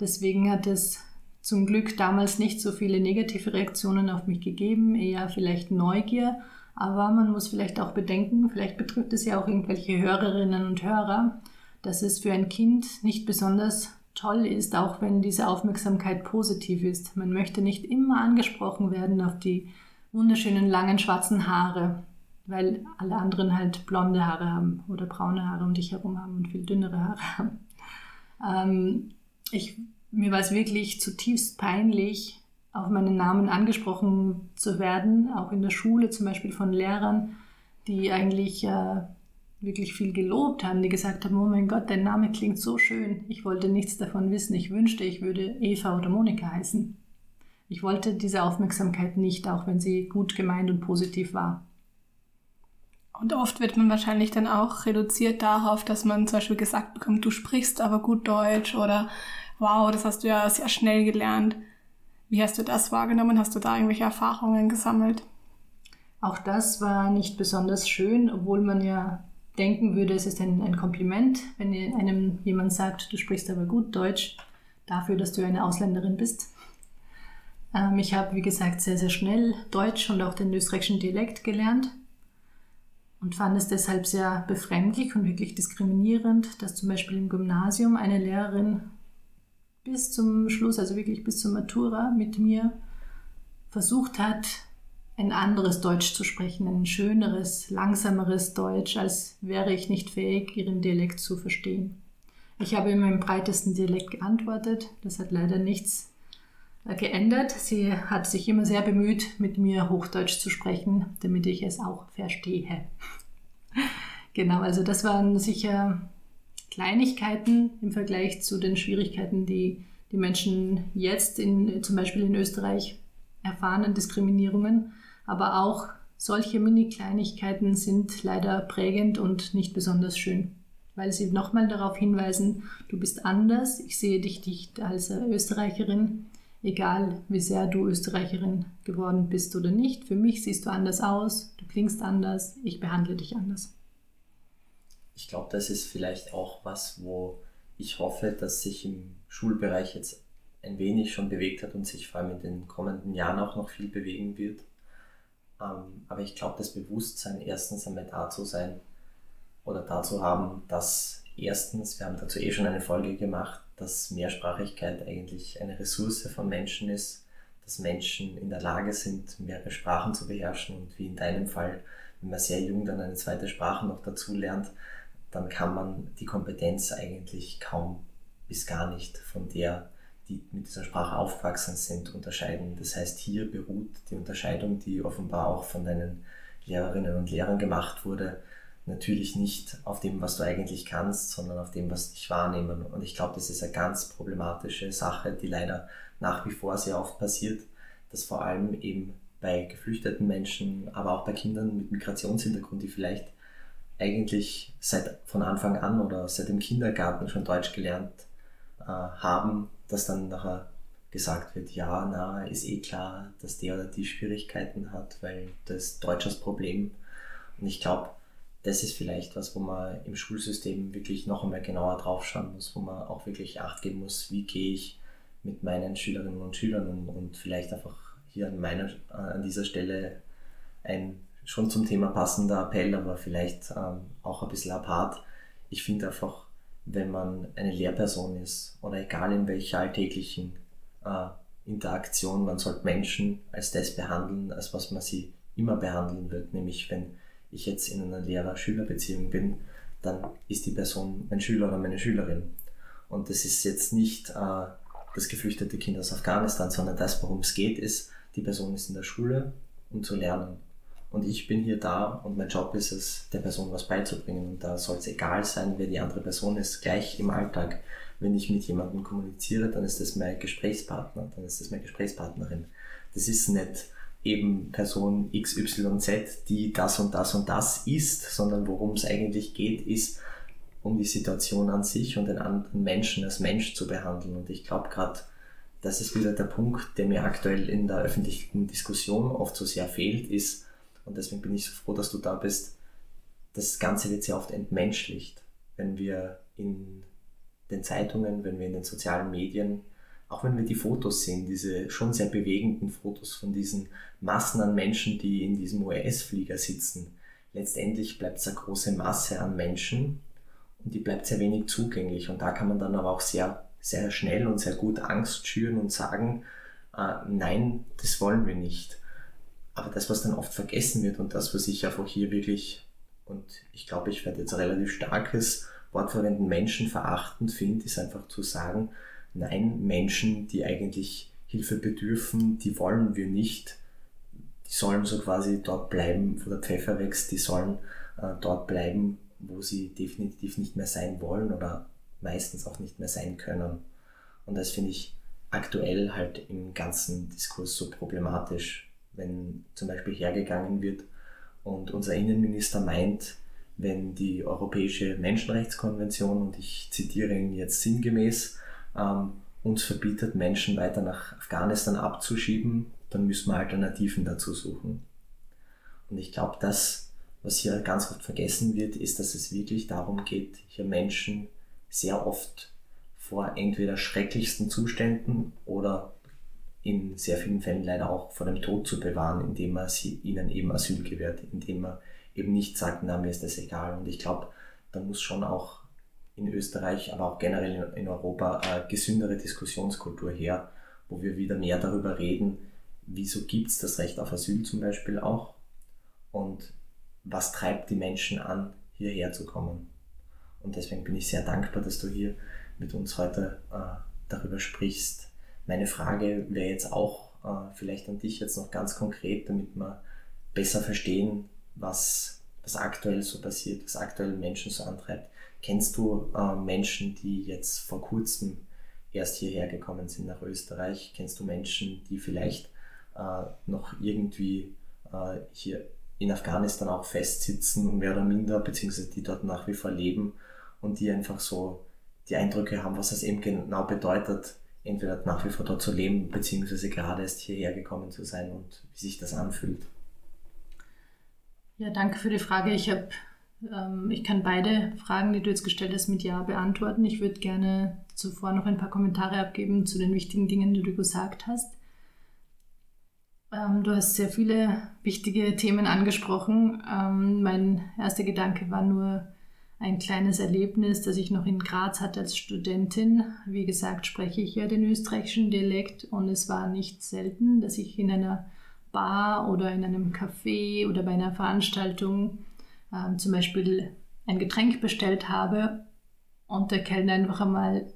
Deswegen hat es zum Glück damals nicht so viele negative Reaktionen auf mich gegeben, eher vielleicht Neugier. Aber man muss vielleicht auch bedenken, vielleicht betrifft es ja auch irgendwelche Hörerinnen und Hörer, dass es für ein Kind nicht besonders toll ist, auch wenn diese Aufmerksamkeit positiv ist. Man möchte nicht immer angesprochen werden auf die wunderschönen langen schwarzen Haare, weil alle anderen halt blonde Haare haben oder braune Haare um dich herum haben und viel dünnere Haare haben. Ähm, ich mir war es wirklich zutiefst peinlich, auf meinen Namen angesprochen zu werden, auch in der Schule zum Beispiel von Lehrern, die eigentlich äh, wirklich viel gelobt haben, die gesagt haben, oh mein Gott, dein Name klingt so schön. Ich wollte nichts davon wissen. Ich wünschte, ich würde Eva oder Monika heißen. Ich wollte diese Aufmerksamkeit nicht, auch wenn sie gut gemeint und positiv war. Und oft wird man wahrscheinlich dann auch reduziert darauf, dass man zum Beispiel gesagt bekommt, du sprichst aber gut Deutsch oder wow, das hast du ja sehr schnell gelernt. Wie hast du das wahrgenommen? Hast du da irgendwelche Erfahrungen gesammelt? Auch das war nicht besonders schön, obwohl man ja denken würde, es ist ein, ein Kompliment, wenn einem jemand sagt, du sprichst aber gut Deutsch, dafür, dass du eine Ausländerin bist. Ähm, ich habe, wie gesagt, sehr, sehr schnell Deutsch und auch den österreichischen Dialekt gelernt und fand es deshalb sehr befremdlich und wirklich diskriminierend, dass zum Beispiel im Gymnasium eine Lehrerin bis zum Schluss, also wirklich bis zur Matura mit mir versucht hat, ein anderes Deutsch zu sprechen, ein schöneres, langsameres Deutsch, als wäre ich nicht fähig, ihren Dialekt zu verstehen. Ich habe in meinem breitesten Dialekt geantwortet. Das hat leider nichts äh, geändert. Sie hat sich immer sehr bemüht, mit mir Hochdeutsch zu sprechen, damit ich es auch verstehe. <laughs> genau, also das waren sicher Kleinigkeiten im Vergleich zu den Schwierigkeiten, die die Menschen jetzt in, zum Beispiel in Österreich erfahren an Diskriminierungen. Aber auch solche Mini-Kleinigkeiten sind leider prägend und nicht besonders schön, weil sie nochmal darauf hinweisen, du bist anders, ich sehe dich nicht als Österreicherin, egal wie sehr du Österreicherin geworden bist oder nicht. Für mich siehst du anders aus, du klingst anders, ich behandle dich anders ich glaube, das ist vielleicht auch was, wo ich hoffe, dass sich im Schulbereich jetzt ein wenig schon bewegt hat und sich vor allem in den kommenden Jahren auch noch viel bewegen wird. Ähm, aber ich glaube, das Bewusstsein erstens einmal da zu sein oder da zu haben, dass erstens, wir haben dazu eh schon eine Folge gemacht, dass Mehrsprachigkeit eigentlich eine Ressource von Menschen ist, dass Menschen in der Lage sind, mehrere Sprachen zu beherrschen und wie in deinem Fall, wenn man sehr jung dann eine zweite Sprache noch dazu lernt, dann kann man die Kompetenz eigentlich kaum bis gar nicht von der, die mit dieser Sprache aufgewachsen sind, unterscheiden. Das heißt, hier beruht die Unterscheidung, die offenbar auch von deinen Lehrerinnen und Lehrern gemacht wurde, natürlich nicht auf dem, was du eigentlich kannst, sondern auf dem, was dich wahrnehmen. Und ich glaube, das ist eine ganz problematische Sache, die leider nach wie vor sehr oft passiert, dass vor allem eben bei geflüchteten Menschen, aber auch bei Kindern mit Migrationshintergrund, die vielleicht eigentlich seit von Anfang an oder seit dem Kindergarten schon Deutsch gelernt äh, haben, dass dann nachher gesagt wird, ja, na, ist eh klar, dass der oder die Schwierigkeiten hat, weil das Deutsch das Problem. Und ich glaube, das ist vielleicht was, wo man im Schulsystem wirklich noch einmal genauer draufschauen muss, wo man auch wirklich Acht geben muss, wie gehe ich mit meinen Schülerinnen und Schülern um und vielleicht einfach hier an meiner, an dieser Stelle ein schon zum Thema passender Appell, aber vielleicht ähm, auch ein bisschen apart. Ich finde einfach, wenn man eine Lehrperson ist oder egal in welcher alltäglichen äh, Interaktion, man sollte Menschen als das behandeln, als was man sie immer behandeln wird. Nämlich wenn ich jetzt in einer Lehrer-Schüler-Beziehung bin, dann ist die Person mein Schüler oder meine Schülerin. Und das ist jetzt nicht äh, das geflüchtete Kind aus Afghanistan, sondern das, worum es geht, ist, die Person ist in der Schule, um zu lernen und ich bin hier da und mein Job ist es, der Person was beizubringen. Und da soll es egal sein, wer die andere Person ist, gleich im Alltag. Wenn ich mit jemandem kommuniziere, dann ist das mein Gesprächspartner, dann ist das meine Gesprächspartnerin. Das ist nicht eben Person XYZ, die das und das und das ist, sondern worum es eigentlich geht, ist, um die Situation an sich und den anderen Menschen als Mensch zu behandeln. Und ich glaube gerade, das ist wieder der Punkt, der mir aktuell in der öffentlichen Diskussion oft so sehr fehlt, ist, und deswegen bin ich so froh, dass du da bist, das Ganze wird sehr oft entmenschlicht, wenn wir in den Zeitungen, wenn wir in den sozialen Medien, auch wenn wir die Fotos sehen, diese schon sehr bewegenden Fotos von diesen Massen an Menschen, die in diesem US-Flieger sitzen, letztendlich bleibt es eine große Masse an Menschen und die bleibt sehr wenig zugänglich. Und da kann man dann aber auch sehr sehr schnell und sehr gut Angst schüren und sagen, äh, nein, das wollen wir nicht. Aber das, was dann oft vergessen wird und das, was ich einfach hier wirklich, und ich glaube, ich werde jetzt ein relativ starkes Wort verwenden, menschenverachtend finde, ist einfach zu sagen, nein, Menschen, die eigentlich Hilfe bedürfen, die wollen wir nicht. Die sollen so quasi dort bleiben, wo der Pfeffer wächst, die sollen äh, dort bleiben, wo sie definitiv nicht mehr sein wollen oder meistens auch nicht mehr sein können. Und das finde ich aktuell halt im ganzen Diskurs so problematisch, wenn zum Beispiel hergegangen wird und unser Innenminister meint, wenn die Europäische Menschenrechtskonvention, und ich zitiere ihn jetzt sinngemäß, ähm, uns verbietet, Menschen weiter nach Afghanistan abzuschieben, dann müssen wir Alternativen dazu suchen. Und ich glaube, das, was hier ganz oft vergessen wird, ist, dass es wirklich darum geht, hier Menschen sehr oft vor entweder schrecklichsten Zuständen oder in sehr vielen Fällen leider auch vor dem Tod zu bewahren, indem man sie, ihnen eben Asyl gewährt, indem man eben nicht sagt, na, mir ist das egal. Und ich glaube, da muss schon auch in Österreich, aber auch generell in Europa eine gesündere Diskussionskultur her, wo wir wieder mehr darüber reden, wieso gibt es das Recht auf Asyl zum Beispiel auch und was treibt die Menschen an, hierher zu kommen. Und deswegen bin ich sehr dankbar, dass du hier mit uns heute äh, darüber sprichst. Meine Frage wäre jetzt auch äh, vielleicht an dich jetzt noch ganz konkret, damit wir besser verstehen, was, was aktuell so passiert, was aktuell Menschen so antreibt. Kennst du äh, Menschen, die jetzt vor kurzem erst hierher gekommen sind nach Österreich? Kennst du Menschen, die vielleicht äh, noch irgendwie äh, hier in Afghanistan auch festsitzen, mehr oder minder, beziehungsweise die dort nach wie vor leben und die einfach so die Eindrücke haben, was es eben genau bedeutet, entweder nach wie vor dort zu leben, beziehungsweise gerade erst hierher gekommen zu sein und wie sich das anfühlt. Ja, danke für die Frage. Ich habe, ähm, ich kann beide Fragen, die du jetzt gestellt hast, mit Ja beantworten. Ich würde gerne zuvor noch ein paar Kommentare abgeben zu den wichtigen Dingen, die du gesagt hast. Ähm, du hast sehr viele wichtige Themen angesprochen. Ähm, mein erster Gedanke war nur, ein kleines Erlebnis, das ich noch in Graz hatte als Studentin. Wie gesagt, spreche ich ja den österreichischen Dialekt und es war nicht selten, dass ich in einer Bar oder in einem Café oder bei einer Veranstaltung äh, zum Beispiel ein Getränk bestellt habe und der Kellner einfach einmal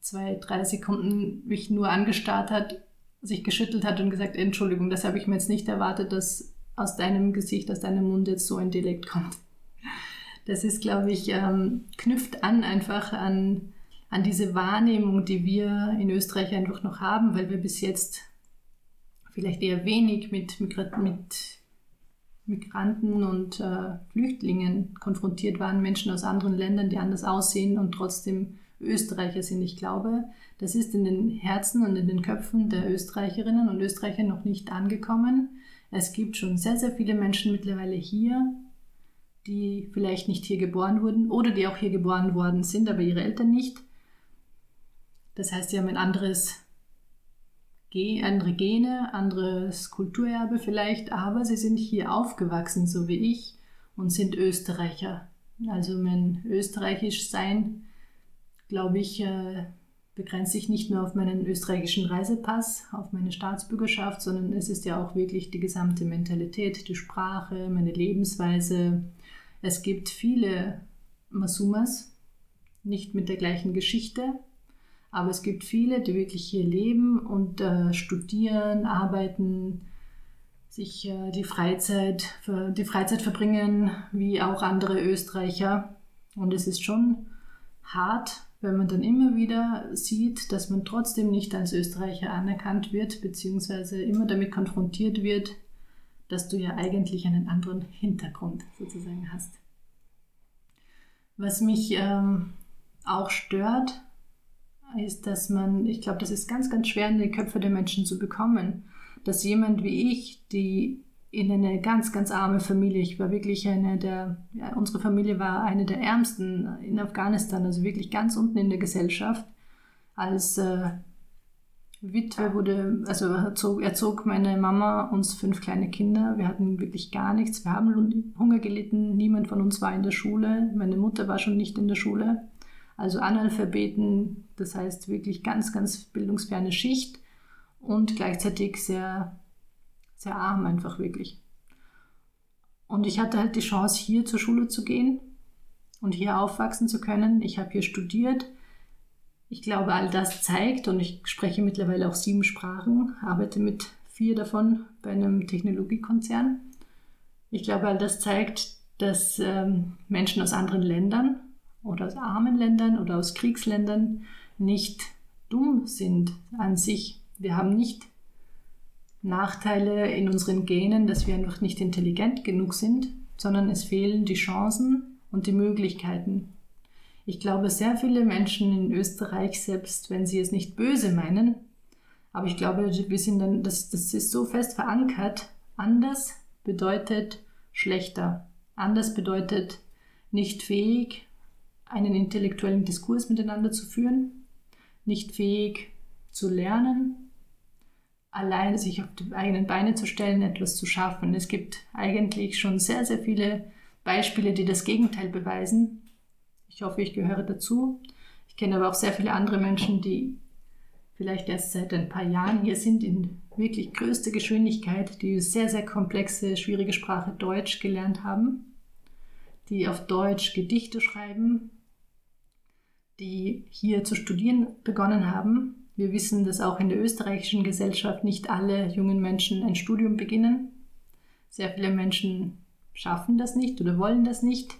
zwei, drei Sekunden mich nur angestarrt hat, sich geschüttelt hat und gesagt, Entschuldigung, das habe ich mir jetzt nicht erwartet, dass aus deinem Gesicht, aus deinem Mund jetzt so ein Dialekt kommt das ist, glaube ich, ähm, knüpft an einfach an, an diese Wahrnehmung, die wir in Österreich einfach noch haben, weil wir bis jetzt vielleicht eher wenig mit, Migrat mit Migranten und äh, Flüchtlingen konfrontiert waren, Menschen aus anderen Ländern, die anders aussehen und trotzdem Österreicher sind. Ich glaube, das ist in den Herzen und in den Köpfen der Österreicherinnen und Österreicher noch nicht angekommen. Es gibt schon sehr, sehr viele Menschen mittlerweile hier, die vielleicht nicht hier geboren wurden oder die auch hier geboren worden sind, aber ihre Eltern nicht. Das heißt, sie haben ein anderes andere Gene, anderes Kulturerbe vielleicht, aber sie sind hier aufgewachsen, so wie ich, und sind Österreicher. Also mein österreichisch Sein, glaube ich, äh, begrenzt sich nicht nur auf meinen österreichischen Reisepass, auf meine Staatsbürgerschaft, sondern es ist ja auch wirklich die gesamte Mentalität, die Sprache, meine Lebensweise, es gibt viele Masumas, nicht mit der gleichen Geschichte, aber es gibt viele, die wirklich hier leben und äh, studieren, arbeiten, sich äh, die, Freizeit, die Freizeit verbringen, wie auch andere Österreicher. Und es ist schon hart, wenn man dann immer wieder sieht, dass man trotzdem nicht als Österreicher anerkannt wird, beziehungsweise immer damit konfrontiert wird, dass du ja eigentlich einen anderen Hintergrund sozusagen hast. Was mich ähm, auch stört ist, dass man, ich glaube, das ist ganz, ganz schwer in die Köpfe der Menschen zu bekommen, dass jemand wie ich, die in eine ganz, ganz arme Familie, ich war wirklich eine der, ja, unsere Familie war eine der ärmsten in Afghanistan, also wirklich ganz unten in der Gesellschaft, als äh, Witwe wurde, also erzog, erzog meine Mama uns fünf kleine Kinder. Wir hatten wirklich gar nichts. Wir haben Hunger gelitten. Niemand von uns war in der Schule. Meine Mutter war schon nicht in der Schule. Also Analphabeten, das heißt wirklich ganz, ganz bildungsferne Schicht und gleichzeitig sehr, sehr arm einfach wirklich. Und ich hatte halt die Chance, hier zur Schule zu gehen und hier aufwachsen zu können. Ich habe hier studiert ich glaube, all das zeigt, und ich spreche mittlerweile auch sieben Sprachen, arbeite mit vier davon bei einem Technologiekonzern. Ich glaube, all das zeigt, dass ähm, Menschen aus anderen Ländern oder aus armen Ländern oder aus Kriegsländern nicht dumm sind an sich. Wir haben nicht Nachteile in unseren Genen, dass wir einfach nicht intelligent genug sind, sondern es fehlen die Chancen und die Möglichkeiten. Ich glaube, sehr viele Menschen in Österreich, selbst wenn sie es nicht böse meinen, aber ich glaube, wir sind dann, das, das ist so fest verankert, anders bedeutet schlechter. Anders bedeutet nicht fähig, einen intellektuellen Diskurs miteinander zu führen, nicht fähig zu lernen, allein sich auf die eigenen Beine zu stellen, etwas zu schaffen. Es gibt eigentlich schon sehr, sehr viele Beispiele, die das Gegenteil beweisen. Ich hoffe, ich gehöre dazu. Ich kenne aber auch sehr viele andere Menschen, die vielleicht erst seit ein paar Jahren hier sind, in wirklich größter Geschwindigkeit, die sehr, sehr komplexe, schwierige Sprache Deutsch gelernt haben, die auf Deutsch Gedichte schreiben, die hier zu studieren begonnen haben. Wir wissen, dass auch in der österreichischen Gesellschaft nicht alle jungen Menschen ein Studium beginnen. Sehr viele Menschen schaffen das nicht oder wollen das nicht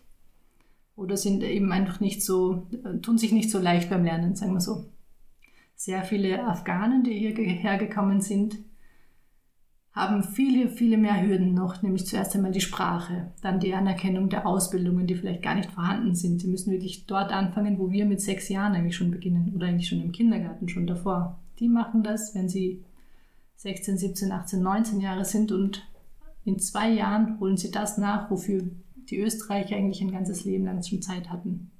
oder sind eben einfach nicht so, tun sich nicht so leicht beim Lernen, sagen wir so. Sehr viele Afghanen, die hierher gekommen sind, haben viele, viele mehr Hürden noch, nämlich zuerst einmal die Sprache, dann die Anerkennung der Ausbildungen, die vielleicht gar nicht vorhanden sind. Sie müssen wirklich dort anfangen, wo wir mit sechs Jahren eigentlich schon beginnen oder eigentlich schon im Kindergarten, schon davor. Die machen das, wenn sie 16, 17, 18, 19 Jahre sind und in zwei Jahren holen sie das nach, wofür die Österreicher eigentlich ein ganzes Leben lang schon Zeit hatten.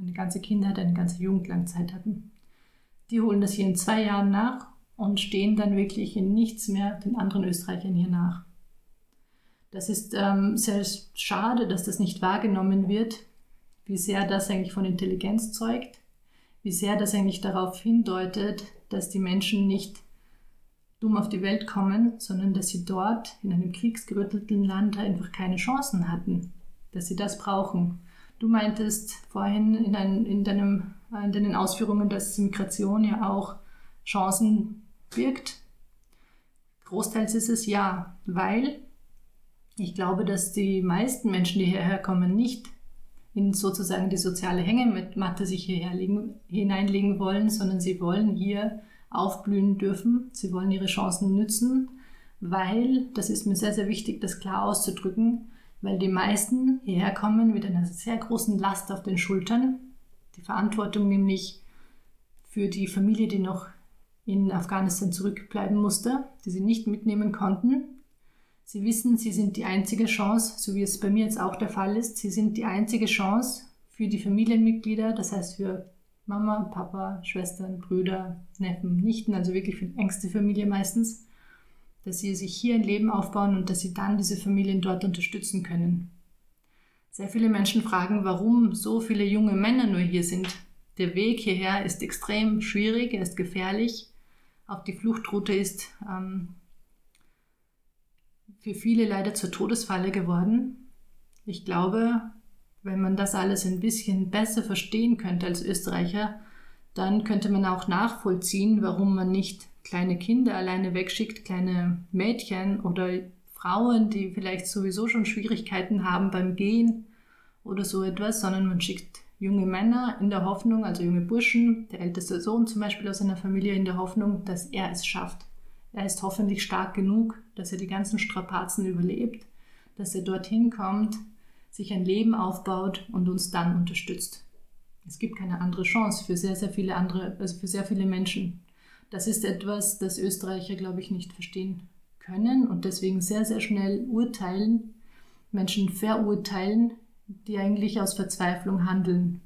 Eine ganze Kindheit, eine ganze Jugend lang Zeit hatten. Die holen das hier in zwei Jahren nach und stehen dann wirklich in nichts mehr den anderen Österreichern hier nach. Das ist ähm, sehr schade, dass das nicht wahrgenommen wird, wie sehr das eigentlich von Intelligenz zeugt, wie sehr das eigentlich darauf hindeutet, dass die Menschen nicht dumm auf die Welt kommen, sondern dass sie dort in einem kriegsgerüttelten Land einfach keine Chancen hatten, dass sie das brauchen. Du meintest vorhin in, ein, in, deinem, in deinen Ausführungen, dass Migration ja auch Chancen birgt. Großteils ist es ja, weil ich glaube, dass die meisten Menschen, die hierher kommen, nicht in sozusagen die soziale Hängematte sich hierher legen, hineinlegen wollen, sondern sie wollen hier aufblühen dürfen. Sie wollen ihre Chancen nützen, weil, das ist mir sehr, sehr wichtig, das klar auszudrücken, weil die meisten hierher kommen mit einer sehr großen Last auf den Schultern. Die Verantwortung nämlich für die Familie, die noch in Afghanistan zurückbleiben musste, die sie nicht mitnehmen konnten. Sie wissen, sie sind die einzige Chance, so wie es bei mir jetzt auch der Fall ist, sie sind die einzige Chance für die Familienmitglieder, das heißt für Mama, Papa, Schwestern, Brüder, Neffen, Nichten, also wirklich für die engste Familie meistens, dass sie sich hier ein Leben aufbauen und dass sie dann diese Familien dort unterstützen können. Sehr viele Menschen fragen, warum so viele junge Männer nur hier sind. Der Weg hierher ist extrem schwierig, er ist gefährlich. Auch die Fluchtroute ist ähm, für viele leider zur Todesfalle geworden. Ich glaube, wenn man das alles ein bisschen besser verstehen könnte als Österreicher, dann könnte man auch nachvollziehen, warum man nicht kleine Kinder alleine wegschickt, kleine Mädchen oder Frauen, die vielleicht sowieso schon Schwierigkeiten haben beim Gehen oder so etwas, sondern man schickt junge Männer in der Hoffnung, also junge Burschen, der älteste Sohn zum Beispiel aus einer Familie in der Hoffnung, dass er es schafft. Er ist hoffentlich stark genug, dass er die ganzen Strapazen überlebt, dass er dorthin kommt, sich ein Leben aufbaut und uns dann unterstützt. Es gibt keine andere Chance für sehr, sehr viele andere, also für sehr viele Menschen. Das ist etwas, das Österreicher, glaube ich, nicht verstehen können und deswegen sehr, sehr schnell urteilen, Menschen verurteilen, die eigentlich aus Verzweiflung handeln.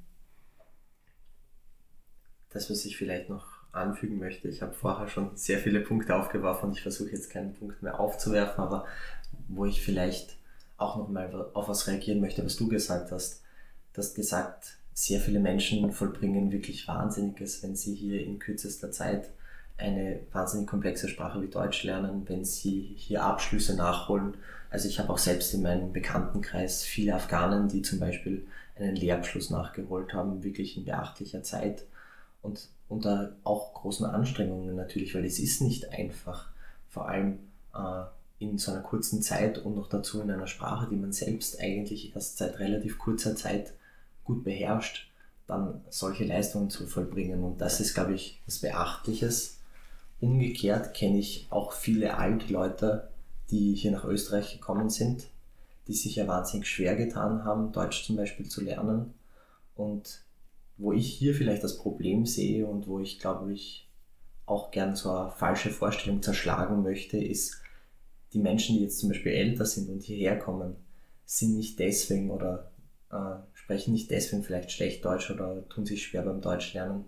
Das, was ich vielleicht noch anfügen möchte, ich habe vorher schon sehr viele Punkte aufgeworfen und ich versuche jetzt keinen Punkt mehr aufzuwerfen, aber wo ich vielleicht auch nochmal auf was reagieren möchte, was du gesagt hast. Du hast gesagt, sehr viele Menschen vollbringen wirklich Wahnsinniges, wenn sie hier in kürzester Zeit eine wahnsinnig komplexe Sprache wie Deutsch lernen, wenn sie hier Abschlüsse nachholen. Also ich habe auch selbst in meinem Bekanntenkreis viele Afghanen, die zum Beispiel einen Lehrabschluss nachgeholt haben, wirklich in beachtlicher Zeit und unter auch großen Anstrengungen natürlich, weil es ist nicht einfach, vor allem äh, in so einer kurzen Zeit und noch dazu in einer Sprache, die man selbst eigentlich erst seit relativ kurzer Zeit gut beherrscht, dann solche Leistungen zu vollbringen. Und das ist, glaube ich, was Beachtliches, Umgekehrt kenne ich auch viele alte Leute, die hier nach Österreich gekommen sind, die sich ja wahnsinnig schwer getan haben, Deutsch zum Beispiel zu lernen. Und wo ich hier vielleicht das Problem sehe und wo ich glaube ich auch gern so eine falsche Vorstellung zerschlagen möchte, ist, die Menschen, die jetzt zum Beispiel älter sind und hierher kommen, sind nicht deswegen oder äh, sprechen nicht deswegen vielleicht schlecht Deutsch oder tun sich schwer beim Deutschlernen,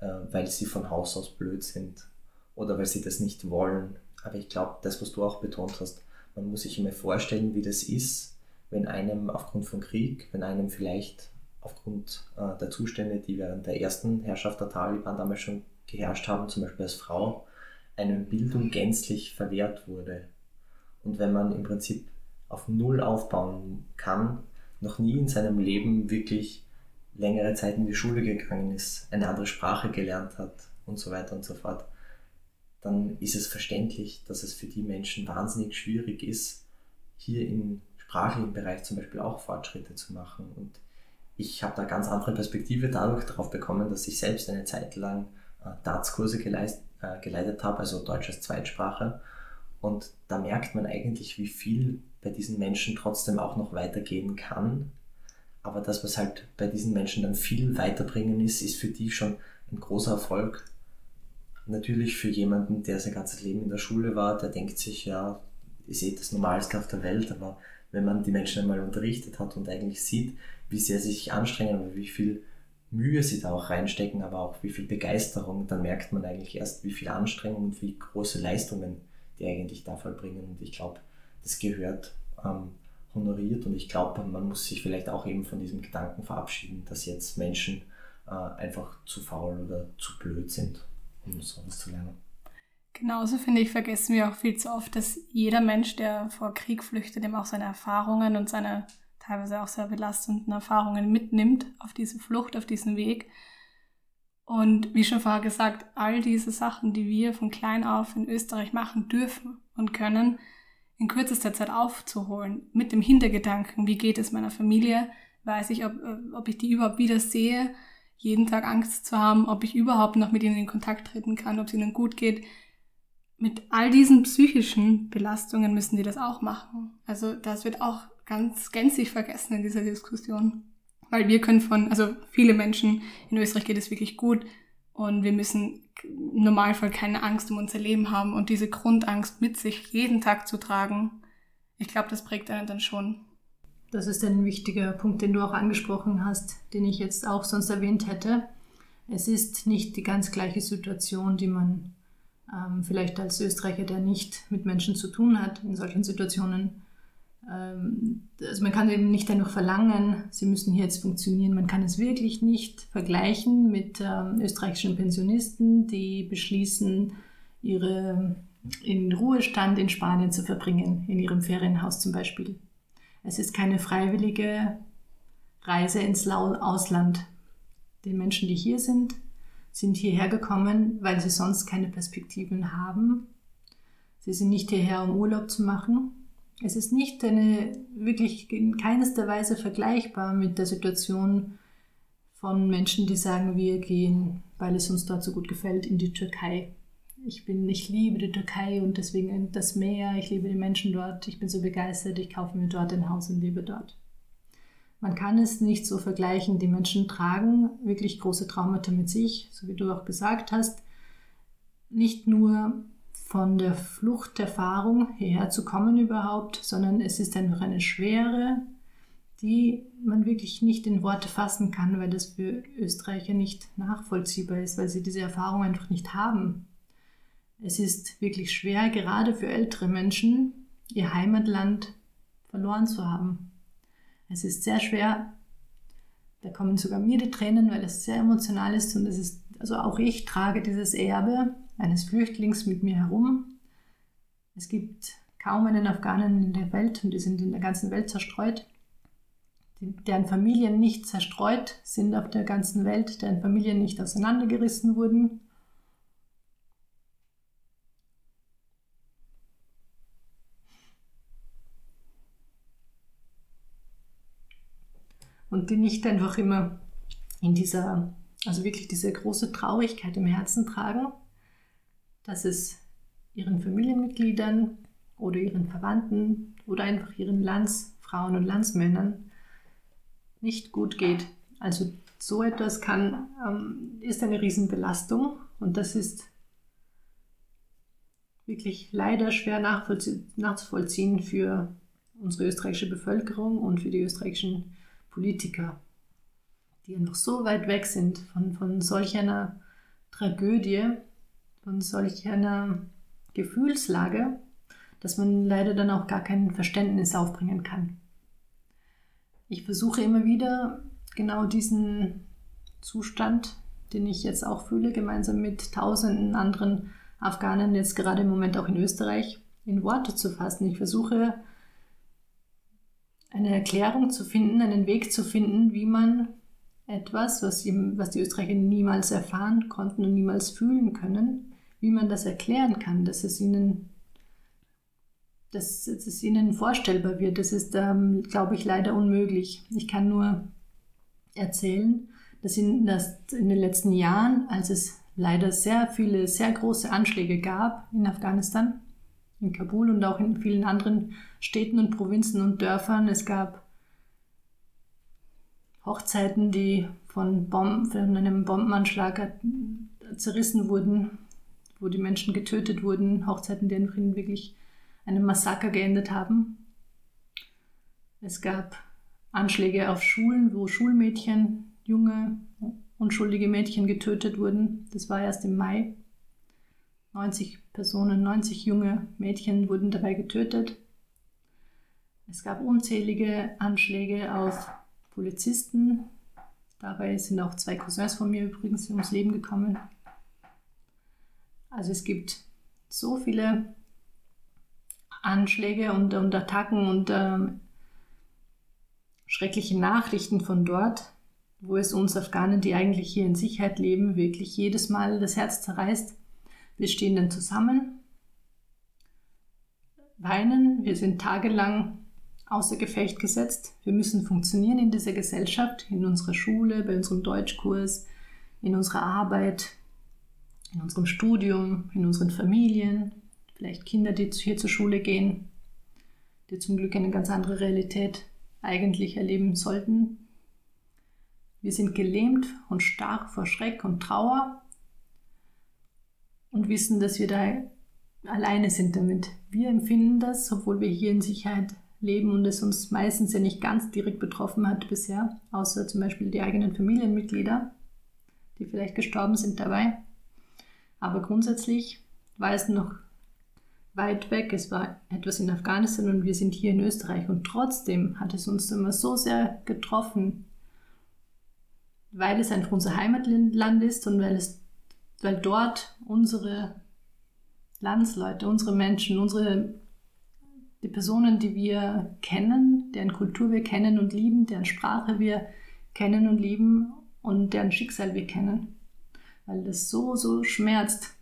äh, weil sie von Haus aus blöd sind oder weil sie das nicht wollen. Aber ich glaube, das, was du auch betont hast, man muss sich immer vorstellen, wie das ist, wenn einem aufgrund von Krieg, wenn einem vielleicht aufgrund äh, der Zustände, die während der ersten Herrschaft der Taliban damals schon geherrscht haben, zum Beispiel als Frau, einem Bildung gänzlich verwehrt wurde. Und wenn man im Prinzip auf Null aufbauen kann, noch nie in seinem Leben wirklich längere Zeit in die Schule gegangen ist, eine andere Sprache gelernt hat und so weiter und so fort, dann ist es verständlich, dass es für die Menschen wahnsinnig schwierig ist, hier im sprachlichen Bereich zum Beispiel auch Fortschritte zu machen. Und ich habe da ganz andere Perspektive dadurch darauf bekommen, dass ich selbst eine Zeit lang äh, DATS-Kurse geleist, äh, geleitet habe, also Deutsch als Zweitsprache. Und da merkt man eigentlich, wie viel bei diesen Menschen trotzdem auch noch weitergehen kann. Aber das, was halt bei diesen Menschen dann viel weiterbringen ist, ist für die schon ein großer Erfolg, natürlich für jemanden, der sein ganzes Leben in der Schule war, der denkt sich, ja, ist eh das Normalste auf der Welt, aber wenn man die Menschen einmal unterrichtet hat und eigentlich sieht, wie sehr sie sich anstrengen und wie viel Mühe sie da auch reinstecken, aber auch wie viel Begeisterung, dann merkt man eigentlich erst, wie viel Anstrengung und wie große Leistungen die eigentlich da vollbringen. Und ich glaube, das gehört ähm, honoriert und ich glaube, man muss sich vielleicht auch eben von diesem Gedanken verabschieden, dass jetzt Menschen äh, einfach zu faul oder zu blöd sind um sowas zu lernen. Genauso finde ich, vergessen wir auch viel zu oft, dass jeder Mensch, der vor Krieg flüchtet, eben auch seine Erfahrungen und seine teilweise auch sehr belastenden Erfahrungen mitnimmt auf diese Flucht, auf diesen Weg. Und wie schon vorher gesagt, all diese Sachen, die wir von klein auf in Österreich machen dürfen und können, in kürzester Zeit aufzuholen, mit dem Hintergedanken, wie geht es meiner Familie, weiß ich, ob, ob ich die überhaupt wieder sehe, jeden Tag Angst zu haben, ob ich überhaupt noch mit ihnen in Kontakt treten kann, ob es ihnen gut geht. Mit all diesen psychischen Belastungen müssen die das auch machen. Also das wird auch ganz gänzlich vergessen in dieser Diskussion. Weil wir können von, also viele Menschen in Österreich geht es wirklich gut und wir müssen im Normalfall keine Angst um unser Leben haben und diese Grundangst mit sich jeden Tag zu tragen, ich glaube, das prägt einen dann schon. Das ist ein wichtiger Punkt, den du auch angesprochen hast, den ich jetzt auch sonst erwähnt hätte. Es ist nicht die ganz gleiche Situation, die man ähm, vielleicht als Österreicher, der nicht mit Menschen zu tun hat, in solchen Situationen. Ähm, also man kann eben nicht einfach verlangen, sie müssen hier jetzt funktionieren. Man kann es wirklich nicht vergleichen mit ähm, österreichischen Pensionisten, die beschließen, ihre in Ruhestand in Spanien zu verbringen, in ihrem Ferienhaus zum Beispiel. Es ist keine freiwillige Reise ins Ausland. Die Menschen, die hier sind, sind hierher gekommen, weil sie sonst keine Perspektiven haben. Sie sind nicht hierher, um Urlaub zu machen. Es ist nicht eine, wirklich in keinster Weise vergleichbar mit der Situation von Menschen, die sagen, wir gehen, weil es uns dort so gut gefällt, in die Türkei ich bin, ich liebe die Türkei und deswegen das Meer, ich liebe die Menschen dort, ich bin so begeistert, ich kaufe mir dort ein Haus und lebe dort. Man kann es nicht so vergleichen. Die Menschen tragen wirklich große Traumata mit sich, so wie du auch gesagt hast. Nicht nur von der Fluchterfahrung hierher zu kommen überhaupt, sondern es ist einfach eine Schwere, die man wirklich nicht in Worte fassen kann, weil das für Österreicher nicht nachvollziehbar ist, weil sie diese Erfahrung einfach nicht haben. Es ist wirklich schwer, gerade für ältere Menschen, ihr Heimatland verloren zu haben. Es ist sehr schwer, da kommen sogar mir die Tränen, weil es sehr emotional ist und es ist, also auch ich trage dieses Erbe eines Flüchtlings mit mir herum. Es gibt kaum einen Afghanen in der Welt und die sind in der ganzen Welt zerstreut deren Familien nicht zerstreut sind auf der ganzen Welt, deren Familien nicht auseinandergerissen wurden. Und die nicht einfach immer in dieser, also wirklich diese große Traurigkeit im Herzen tragen, dass es ihren Familienmitgliedern oder ihren Verwandten oder einfach ihren Landsfrauen und Landsmännern nicht gut geht. Also so etwas kann, ähm, ist eine Riesenbelastung und das ist wirklich leider schwer nachzuvollziehen für unsere österreichische Bevölkerung und für die österreichischen Politiker, die einfach so weit weg sind von, von solch einer Tragödie, von solch einer Gefühlslage, dass man leider dann auch gar kein Verständnis aufbringen kann ich versuche immer wieder genau diesen Zustand, den ich jetzt auch fühle, gemeinsam mit tausenden anderen Afghanen, jetzt gerade im Moment auch in Österreich, in Worte zu fassen. Ich versuche eine Erklärung zu finden, einen Weg zu finden, wie man etwas, was, ihm, was die Österreicher niemals erfahren konnten und niemals fühlen können, wie man das erklären kann, dass es ihnen dass, dass es ihnen vorstellbar wird. Das ist, ähm, glaube ich, leider unmöglich. Ich kann nur erzählen, dass in, dass in den letzten Jahren, als es leider sehr viele, sehr große Anschläge gab in Afghanistan, in Kabul und auch in vielen anderen Städten und Provinzen und Dörfern, es gab Hochzeiten, die von, Bomben, von einem Bombenanschlag zerrissen wurden, wo die Menschen getötet wurden, Hochzeiten, die wirklich einem Massaker geendet haben. Es gab Anschläge auf Schulen, wo Schulmädchen, junge, unschuldige Mädchen getötet wurden. Das war erst im Mai. 90 Personen, 90 junge Mädchen wurden dabei getötet. Es gab unzählige Anschläge auf Polizisten. Dabei sind auch zwei Cousins von mir übrigens ums Leben gekommen. Also es gibt so viele Anschläge und, und Attacken und ähm, schreckliche Nachrichten von dort, wo es uns Afghanen, die eigentlich hier in Sicherheit leben, wirklich jedes Mal das Herz zerreißt. Wir stehen dann zusammen, weinen, wir sind tagelang außer Gefecht gesetzt. Wir müssen funktionieren in dieser Gesellschaft, in unserer Schule, bei unserem Deutschkurs, in unserer Arbeit, in unserem Studium, in unseren Familien, vielleicht Kinder, die hier zur Schule gehen, die zum Glück eine ganz andere Realität eigentlich erleben sollten. Wir sind gelähmt und stark vor Schreck und Trauer und wissen, dass wir da alleine sind damit. Wir empfinden das, obwohl wir hier in Sicherheit leben und es uns meistens ja nicht ganz direkt betroffen hat bisher, außer zum Beispiel die eigenen Familienmitglieder, die vielleicht gestorben sind dabei. Aber grundsätzlich war es noch weit weg. Es war etwas in Afghanistan und wir sind hier in Österreich. Und trotzdem hat es uns immer so sehr getroffen, weil es einfach unser Heimatland ist und weil, es, weil dort unsere Landsleute, unsere Menschen, unsere die Personen, die wir kennen, deren Kultur wir kennen und lieben, deren Sprache wir kennen und lieben und deren Schicksal wir kennen. Weil das so, so schmerzt,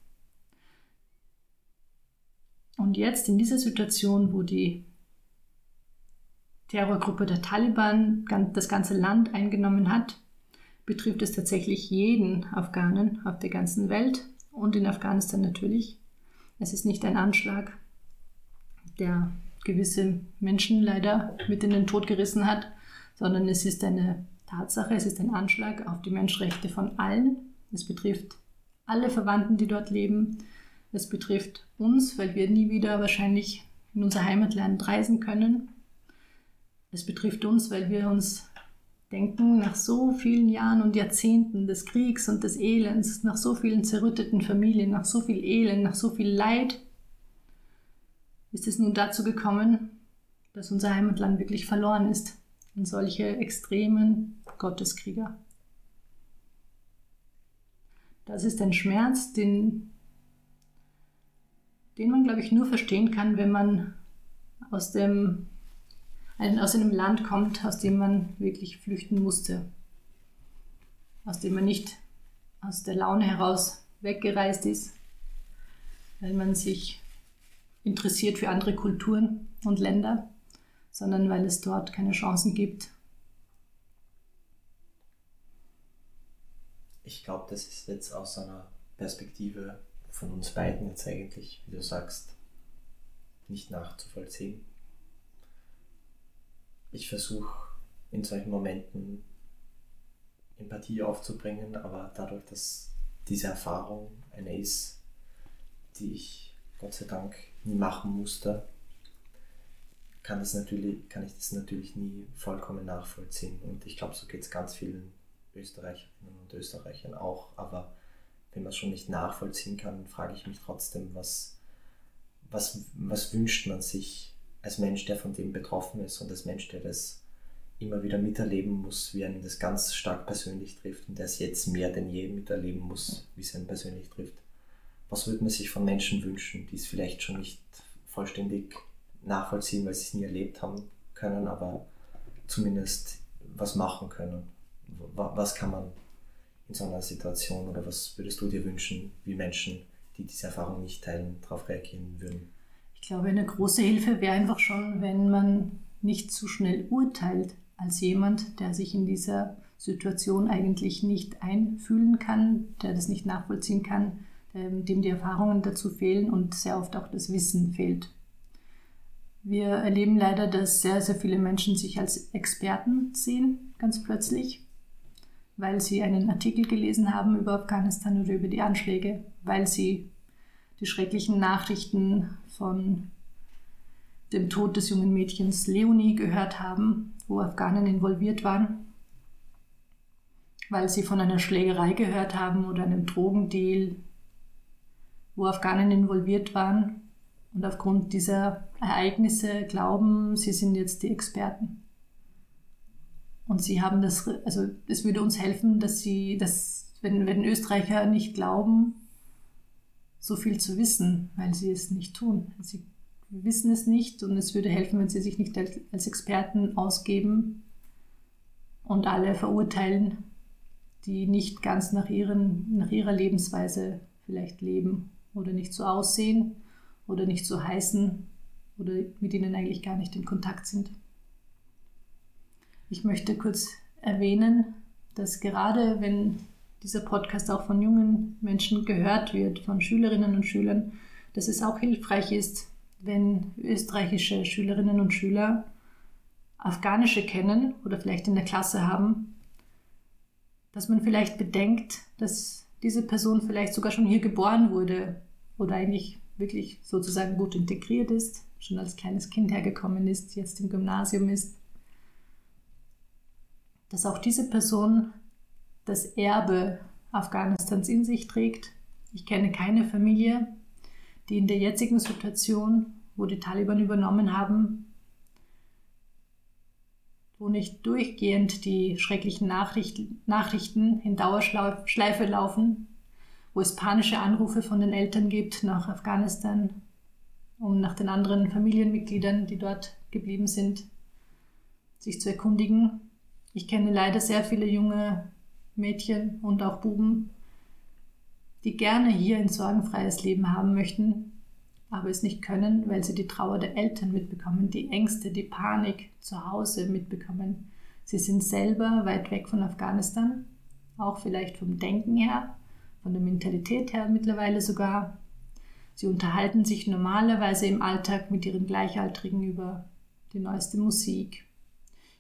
und jetzt in dieser Situation, wo die Terrorgruppe der Taliban das ganze Land eingenommen hat, betrifft es tatsächlich jeden Afghanen auf der ganzen Welt und in Afghanistan natürlich. Es ist nicht ein Anschlag, der gewisse Menschen leider mit in den Tod gerissen hat, sondern es ist eine Tatsache, es ist ein Anschlag auf die Menschenrechte von allen. Es betrifft alle Verwandten, die dort leben. Es betrifft uns, weil wir nie wieder wahrscheinlich in unser Heimatland reisen können. Es betrifft uns, weil wir uns denken, nach so vielen Jahren und Jahrzehnten des Kriegs und des Elends, nach so vielen zerrütteten Familien, nach so viel Elend, nach so viel Leid, ist es nun dazu gekommen, dass unser Heimatland wirklich verloren ist in solche extremen Gotteskrieger. Das ist ein Schmerz, den, den man, glaube ich, nur verstehen kann, wenn man aus, dem, aus einem Land kommt, aus dem man wirklich flüchten musste. Aus dem man nicht aus der Laune heraus weggereist ist, weil man sich interessiert für andere Kulturen und Länder, sondern weil es dort keine Chancen gibt. Ich glaube, das ist jetzt aus einer Perspektive von uns beiden jetzt eigentlich, wie du sagst, nicht nachzuvollziehen. Ich versuche in solchen Momenten Empathie aufzubringen, aber dadurch, dass diese Erfahrung eine ist, die ich Gott sei Dank nie machen musste, kann, das natürlich, kann ich das natürlich nie vollkommen nachvollziehen. Und ich glaube, so geht es ganz vielen Österreicherinnen und Österreichern auch. Aber wenn man es schon nicht nachvollziehen kann, frage ich mich trotzdem, was, was, was wünscht man sich als Mensch, der von dem betroffen ist und als Mensch, der das immer wieder miterleben muss, wie einen das ganz stark persönlich trifft und der es jetzt mehr denn je miterleben muss, wie es einen persönlich trifft was würde man sich von Menschen wünschen, die es vielleicht schon nicht vollständig nachvollziehen, weil sie es nie erlebt haben können, aber zumindest was machen können. Was kann man in so einer Situation oder was würdest du dir wünschen, wie Menschen, die diese Erfahrung nicht teilen, darauf reagieren würden? Ich glaube, eine große Hilfe wäre einfach schon, wenn man nicht zu schnell urteilt als jemand, der sich in dieser Situation eigentlich nicht einfühlen kann, der das nicht nachvollziehen kann, ähm, dem die Erfahrungen dazu fehlen und sehr oft auch das Wissen fehlt. Wir erleben leider, dass sehr, sehr viele Menschen sich als Experten sehen, ganz plötzlich, weil sie einen Artikel gelesen haben über Afghanistan oder über die Anschläge, weil sie die schrecklichen Nachrichten von dem Tod des jungen Mädchens Leonie gehört haben, wo Afghanen involviert waren, weil sie von einer Schlägerei gehört haben oder einem Drogendeal wo Afghanen involviert waren und aufgrund dieser Ereignisse glauben, sie sind jetzt die Experten. Und sie haben das, also es würde uns helfen, dass sie, dass, wenn, wenn Österreicher nicht glauben, so viel zu wissen, weil sie es nicht tun. Sie wissen es nicht und es würde helfen, wenn sie sich nicht als Experten ausgeben und alle verurteilen, die nicht ganz nach, ihren, nach ihrer Lebensweise vielleicht leben oder nicht so aussehen oder nicht so heißen oder mit ihnen eigentlich gar nicht in Kontakt sind. Ich möchte kurz erwähnen, dass gerade wenn dieser Podcast auch von jungen Menschen gehört wird, von Schülerinnen und Schülern, dass es auch hilfreich ist, wenn österreichische Schülerinnen und Schüler Afghanische kennen oder vielleicht in der Klasse haben, dass man vielleicht bedenkt, dass diese Person vielleicht sogar schon hier geboren wurde oder eigentlich wirklich sozusagen gut integriert ist, schon als kleines Kind hergekommen ist, jetzt im Gymnasium ist, dass auch diese Person das Erbe Afghanistans in sich trägt. Ich kenne keine Familie, die in der jetzigen Situation, wo die Taliban übernommen haben, wo nicht durchgehend die schrecklichen Nachrichten, Nachrichten in Dauerschleife laufen, wo es panische Anrufe von den Eltern gibt nach Afghanistan, um nach den anderen Familienmitgliedern, die dort geblieben sind, sich zu erkundigen. Ich kenne leider sehr viele junge Mädchen und auch Buben, die gerne hier ein sorgenfreies Leben haben möchten, aber es nicht können, weil sie die Trauer der Eltern mitbekommen, die Ängste, die Panik zu Hause mitbekommen. Sie sind selber weit weg von Afghanistan, auch vielleicht vom Denken her, von der Mentalität her mittlerweile sogar. Sie unterhalten sich normalerweise im Alltag mit ihren Gleichaltrigen über die neueste Musik,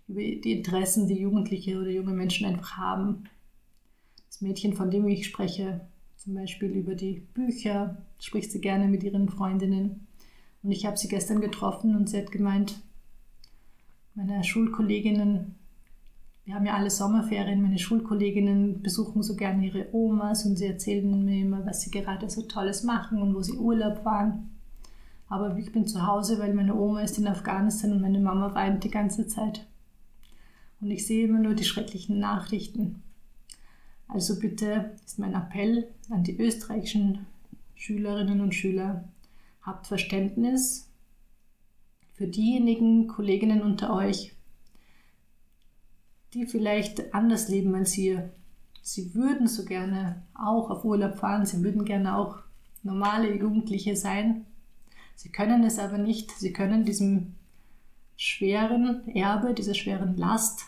über die Interessen, die Jugendliche oder junge Menschen einfach haben. Das Mädchen, von dem ich spreche, zum Beispiel über die Bücher, spricht sie gerne mit ihren Freundinnen. Und ich habe sie gestern getroffen und sie hat gemeint, meine Schulkolleginnen, wir haben ja alle Sommerferien, meine Schulkolleginnen besuchen so gerne ihre Omas und sie erzählen mir immer, was sie gerade so Tolles machen und wo sie Urlaub waren. Aber ich bin zu Hause, weil meine Oma ist in Afghanistan und meine Mama weint die ganze Zeit. Und ich sehe immer nur die schrecklichen Nachrichten. Also bitte ist mein Appell an die österreichischen Schülerinnen und Schüler, habt Verständnis für diejenigen Kolleginnen unter euch, die vielleicht anders leben als ihr. Sie würden so gerne auch auf Urlaub fahren, sie würden gerne auch normale Jugendliche sein. Sie können es aber nicht. Sie können diesem schweren Erbe, dieser schweren Last,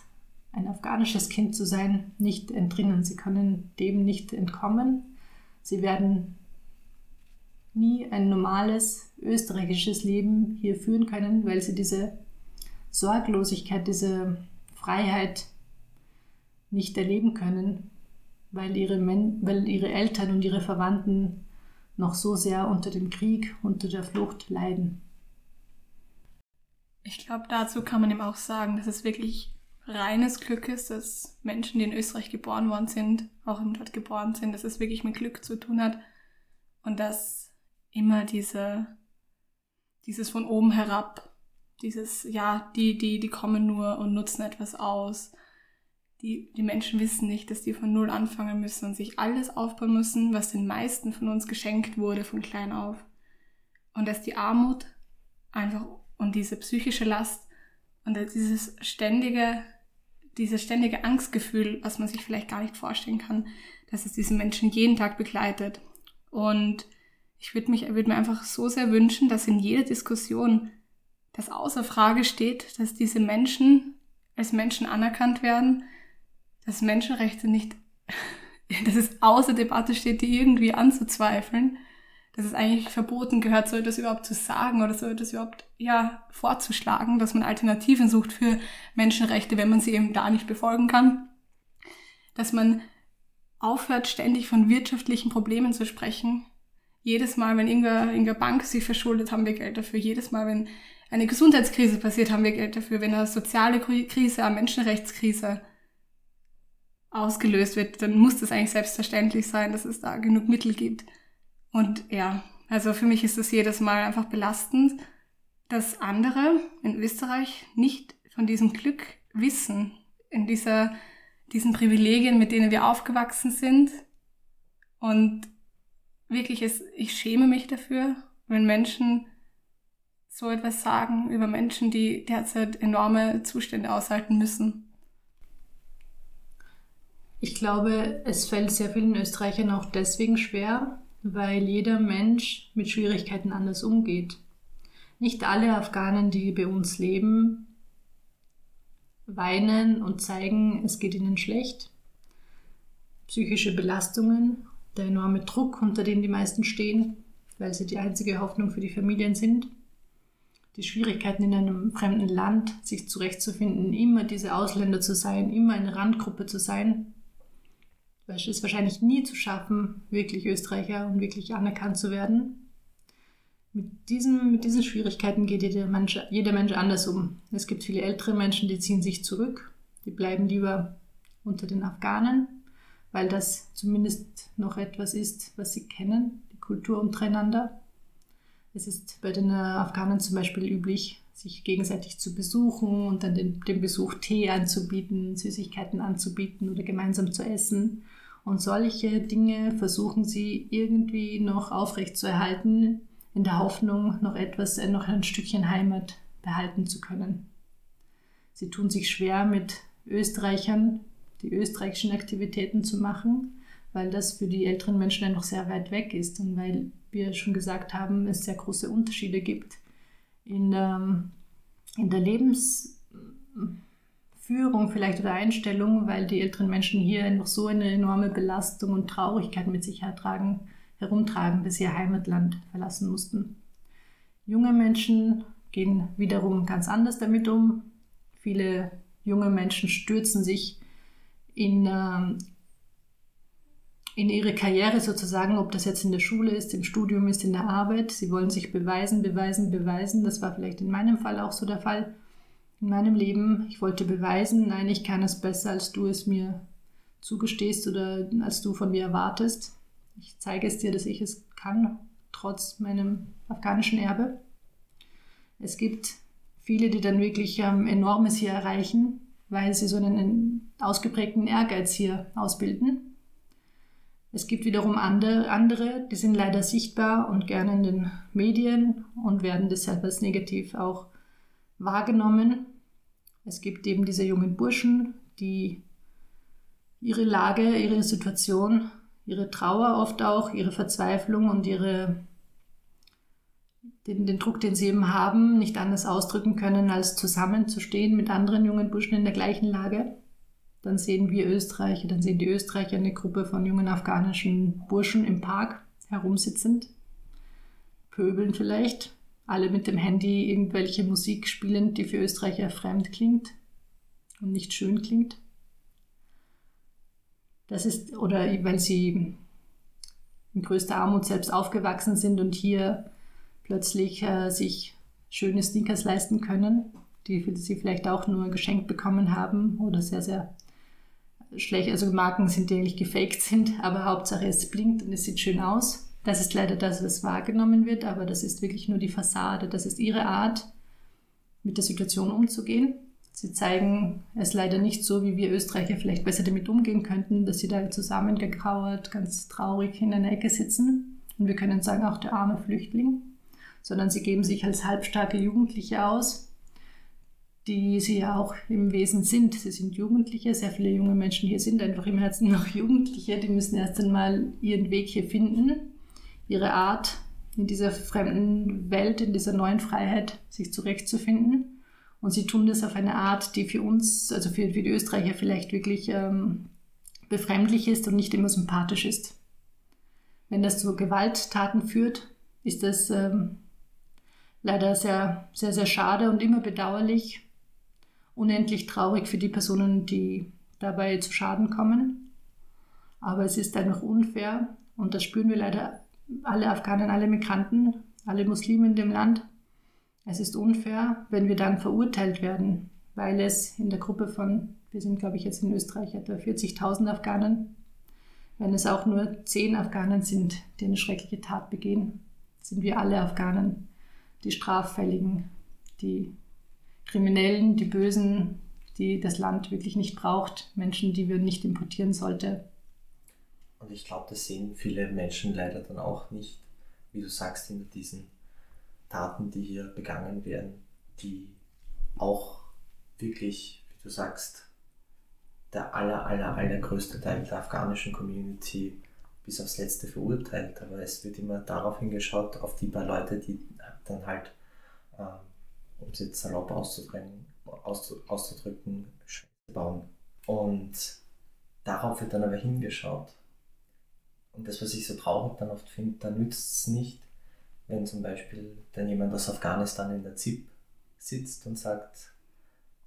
ein afghanisches Kind zu sein, nicht entrinnen. Sie können dem nicht entkommen. Sie werden nie ein normales österreichisches Leben hier führen können, weil sie diese Sorglosigkeit, diese Freiheit nicht erleben können, weil ihre, Men weil ihre Eltern und ihre Verwandten noch so sehr unter dem Krieg, unter der Flucht leiden. Ich glaube, dazu kann man eben auch sagen, dass es wirklich reines Glück ist, dass Menschen, die in Österreich geboren worden sind, auch dort geboren sind, dass es wirklich mit Glück zu tun hat und dass immer diese, dieses von oben herab, dieses, ja, die, die, die kommen nur und nutzen etwas aus. Die, die Menschen wissen nicht, dass die von Null anfangen müssen und sich alles aufbauen müssen, was den meisten von uns geschenkt wurde von klein auf. Und dass die Armut einfach und diese psychische Last und dieses ständige, dieses ständige Angstgefühl, was man sich vielleicht gar nicht vorstellen kann, dass es diesen Menschen jeden Tag begleitet. Und ich würde mich, würde mir einfach so sehr wünschen, dass in jeder Diskussion das außer Frage steht, dass diese Menschen als Menschen anerkannt werden, dass Menschenrechte nicht, <laughs> dass es außer Debatte steht, die irgendwie anzuzweifeln es eigentlich verboten gehört, so etwas überhaupt zu sagen oder so etwas überhaupt ja, vorzuschlagen, dass man Alternativen sucht für Menschenrechte, wenn man sie eben da nicht befolgen kann. Dass man aufhört, ständig von wirtschaftlichen Problemen zu sprechen. Jedes Mal, wenn irgendeine Bank sich verschuldet, haben wir Geld dafür. Jedes Mal, wenn eine Gesundheitskrise passiert, haben wir Geld dafür. Wenn eine soziale Krise, eine Menschenrechtskrise ausgelöst wird, dann muss das eigentlich selbstverständlich sein, dass es da genug Mittel gibt. Und ja, also für mich ist es jedes Mal einfach belastend, dass andere in Österreich nicht von diesem Glück wissen, in dieser, diesen Privilegien, mit denen wir aufgewachsen sind. Und wirklich, ist, ich schäme mich dafür, wenn Menschen so etwas sagen über Menschen, die derzeit enorme Zustände aushalten müssen. Ich glaube, es fällt sehr vielen Österreichern auch deswegen schwer, weil jeder Mensch mit Schwierigkeiten anders umgeht. Nicht alle Afghanen, die bei uns leben, weinen und zeigen, es geht ihnen schlecht. Psychische Belastungen, der enorme Druck, unter dem die meisten stehen, weil sie die einzige Hoffnung für die Familien sind. Die Schwierigkeiten in einem fremden Land, sich zurechtzufinden, immer diese Ausländer zu sein, immer eine Randgruppe zu sein, es ist wahrscheinlich nie zu schaffen, wirklich Österreicher und wirklich anerkannt zu werden. Mit, diesem, mit diesen Schwierigkeiten geht jeder Mensch, jeder Mensch anders um. Es gibt viele ältere Menschen, die ziehen sich zurück, die bleiben lieber unter den Afghanen, weil das zumindest noch etwas ist, was sie kennen, die Kultur untereinander. Es ist bei den Afghanen zum Beispiel üblich, sich gegenseitig zu besuchen und dann den, den Besuch Tee anzubieten, Süßigkeiten anzubieten oder gemeinsam zu essen. Und solche Dinge versuchen sie irgendwie noch aufrechtzuerhalten, in der Hoffnung, noch etwas, äh, noch ein Stückchen Heimat behalten zu können. Sie tun sich schwer mit Österreichern, die österreichischen Aktivitäten zu machen, weil das für die älteren Menschen einfach sehr weit weg ist und weil wir schon gesagt haben, es sehr große Unterschiede gibt in der, in der Lebens Führung vielleicht oder Einstellung, weil die älteren Menschen hier einfach so eine enorme Belastung und Traurigkeit mit sich hertragen, herumtragen, dass sie ihr Heimatland verlassen mussten. Junge Menschen gehen wiederum ganz anders damit um. Viele junge Menschen stürzen sich in, ähm, in ihre Karriere sozusagen, ob das jetzt in der Schule ist, im Studium ist, in der Arbeit. Sie wollen sich beweisen, beweisen, beweisen. Das war vielleicht in meinem Fall auch so der Fall. In meinem Leben, ich wollte beweisen, nein, ich kann es besser, als du es mir zugestehst oder als du von mir erwartest. Ich zeige es dir, dass ich es kann, trotz meinem afghanischen Erbe. Es gibt viele, die dann wirklich ähm, Enormes hier erreichen, weil sie so einen ausgeprägten Ehrgeiz hier ausbilden. Es gibt wiederum andere, andere, die sind leider sichtbar und gerne in den Medien und werden deshalb als negativ auch wahrgenommen. Es gibt eben diese jungen Burschen, die ihre Lage, ihre Situation, ihre Trauer oft auch, ihre Verzweiflung und ihre den, den Druck, den sie eben haben, nicht anders ausdrücken können, als zusammenzustehen mit anderen jungen Burschen in der gleichen Lage. Dann sehen wir Österreicher, dann sehen die Österreicher eine Gruppe von jungen afghanischen Burschen im Park herumsitzend, pöbeln vielleicht, alle mit dem Handy irgendwelche Musik spielend, die für Österreicher fremd klingt und nicht schön klingt. Das ist, oder weil sie in größter Armut selbst aufgewachsen sind und hier plötzlich äh, sich schöne Sneakers leisten können, die sie vielleicht auch nur geschenkt bekommen haben oder sehr, sehr schlecht, also Marken sind, die eigentlich gefaked sind, <laughs> aber Hauptsache es blinkt und es sieht schön aus. Das ist leider das, was wahrgenommen wird, aber das ist wirklich nur die Fassade. Das ist ihre Art, mit der Situation umzugehen. Sie zeigen es leider nicht so, wie wir Österreicher vielleicht besser damit umgehen könnten, dass sie da zusammengekauert, ganz traurig in einer Ecke sitzen. Und wir können sagen, auch der arme Flüchtling sondern sie geben sich als halbstarke Jugendliche aus, die sie ja auch im Wesen sind. Sie sind Jugendliche, sehr viele junge Menschen hier sind einfach im Herzen noch Jugendliche, die müssen erst einmal ihren Weg hier finden, ihre Art in dieser fremden Welt, in dieser neuen Freiheit sich zurechtzufinden. Und sie tun das auf eine Art, die für uns, also für, für die Österreicher vielleicht wirklich ähm, befremdlich ist und nicht immer sympathisch ist. Wenn das zu Gewalttaten führt, ist das ähm, leider sehr, sehr, sehr schade und immer bedauerlich. Unendlich traurig für die Personen, die dabei zu Schaden kommen. Aber es ist einfach unfair und das spüren wir leider alle Afghanen, alle Migranten, alle Muslime in dem Land. Es ist unfair, wenn wir dann verurteilt werden, weil es in der Gruppe von, wir sind glaube ich jetzt in Österreich etwa 40.000 Afghanen, wenn es auch nur 10 Afghanen sind, die eine schreckliche Tat begehen, sind wir alle Afghanen die Straffälligen, die Kriminellen, die Bösen, die das Land wirklich nicht braucht, Menschen, die wir nicht importieren sollten. Und ich glaube, das sehen viele Menschen leider dann auch nicht, wie du sagst, hinter diesen Taten, die hier begangen werden, die auch wirklich, wie du sagst, der aller, aller, allergrößte Teil der afghanischen Community bis aufs Letzte verurteilt. Aber es wird immer darauf hingeschaut, auf die paar Leute, die dann halt, äh, um es jetzt salopp auszudrücken, auszudrücken, Scheiße bauen. Und darauf wird dann aber hingeschaut. Und das, was ich so traurig dann oft finde, da nützt es nicht, wenn zum Beispiel dann jemand aus Afghanistan in der ZIP sitzt und sagt,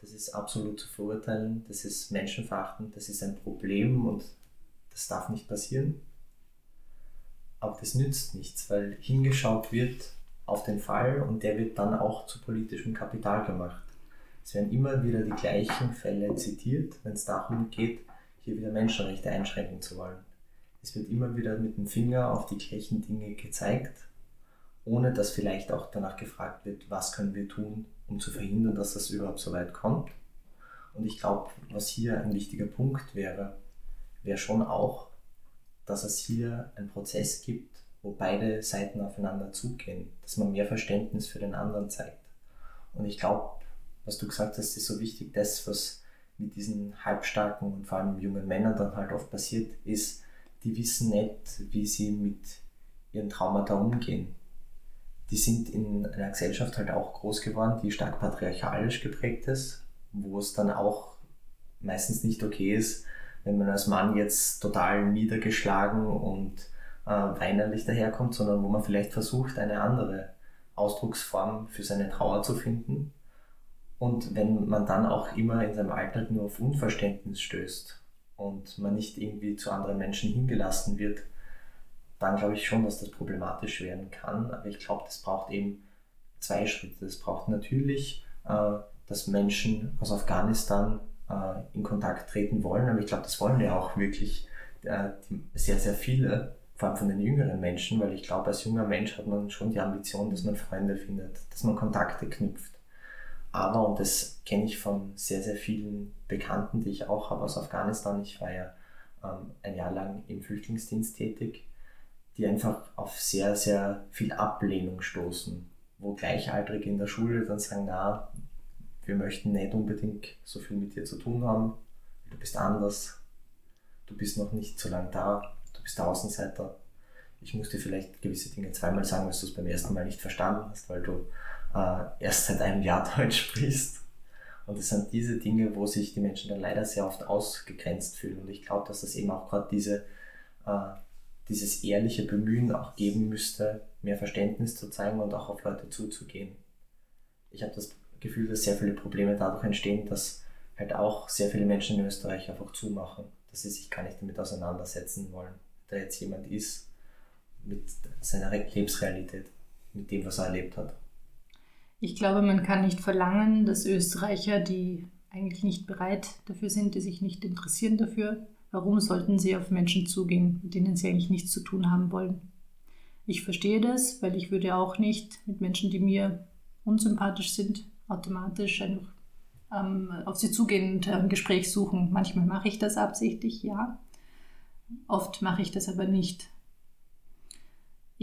das ist absolut zu verurteilen, das ist menschenverachtend, das ist ein Problem und das darf nicht passieren. Aber das nützt nichts, weil hingeschaut wird auf den Fall und der wird dann auch zu politischem Kapital gemacht. Es werden immer wieder die gleichen Fälle zitiert, wenn es darum geht, hier wieder Menschenrechte einschränken zu wollen. Es wird immer wieder mit dem Finger auf die gleichen Dinge gezeigt, ohne dass vielleicht auch danach gefragt wird, was können wir tun, um zu verhindern, dass das überhaupt so weit kommt. Und ich glaube, was hier ein wichtiger Punkt wäre, wäre schon auch, dass es hier einen Prozess gibt, wo beide Seiten aufeinander zugehen, dass man mehr Verständnis für den anderen zeigt. Und ich glaube, was du gesagt hast, ist so wichtig, das, was mit diesen halbstarken und vor allem jungen Männern dann halt oft passiert, ist, die wissen nicht, wie sie mit ihren Traumata umgehen. Die sind in einer Gesellschaft halt auch groß geworden, die stark patriarchalisch geprägt ist, wo es dann auch meistens nicht okay ist, wenn man als Mann jetzt total niedergeschlagen und äh, weinerlich daherkommt, sondern wo man vielleicht versucht, eine andere Ausdrucksform für seine Trauer zu finden. Und wenn man dann auch immer in seinem Alltag nur auf Unverständnis stößt und man nicht irgendwie zu anderen Menschen hingelassen wird, dann glaube ich schon, dass das problematisch werden kann. Aber ich glaube, das braucht eben zwei Schritte. Es braucht natürlich, äh, dass Menschen aus Afghanistan äh, in Kontakt treten wollen, aber ich glaube, das wollen ja auch wirklich äh, sehr, sehr viele, vor allem von den jüngeren Menschen, weil ich glaube, als junger Mensch hat man schon die Ambition, dass man Freunde findet, dass man Kontakte knüpft. Aber, und das kenne ich von sehr, sehr vielen Bekannten, die ich auch habe aus Afghanistan, ich war ja ähm, ein Jahr lang im Flüchtlingsdienst tätig, die einfach auf sehr, sehr viel Ablehnung stoßen, wo Gleichaltrige in der Schule dann sagen, na, wir möchten nicht unbedingt so viel mit dir zu tun haben, du bist anders, du bist noch nicht so lange da, du bist der Außenseiter. Ich muss dir vielleicht gewisse Dinge zweimal sagen, dass du es beim ersten Mal nicht verstanden hast, weil du äh, erst seit einem Jahr <laughs> Deutsch sprichst. Und es sind diese Dinge, wo sich die Menschen dann leider sehr oft ausgegrenzt fühlen. Und ich glaube, dass das eben auch gerade diese äh, dieses ehrliche Bemühen auch geben müsste, mehr Verständnis zu zeigen und auch auf Leute zuzugehen. Ich habe das Gefühl, dass sehr viele Probleme dadurch entstehen, dass halt auch sehr viele Menschen in Österreich einfach zumachen, dass sie sich gar nicht damit auseinandersetzen wollen, da jetzt jemand ist mit seiner Lebensrealität, mit dem, was er erlebt hat. Ich glaube, man kann nicht verlangen, dass Österreicher, die eigentlich nicht bereit dafür sind, die sich nicht interessieren dafür, Warum sollten sie auf Menschen zugehen, mit denen sie eigentlich nichts zu tun haben wollen? Ich verstehe das, weil ich würde auch nicht mit Menschen, die mir unsympathisch sind, automatisch einfach ähm, auf sie zugehen und ein Gespräch suchen. Manchmal mache ich das absichtlich, ja. Oft mache ich das aber nicht.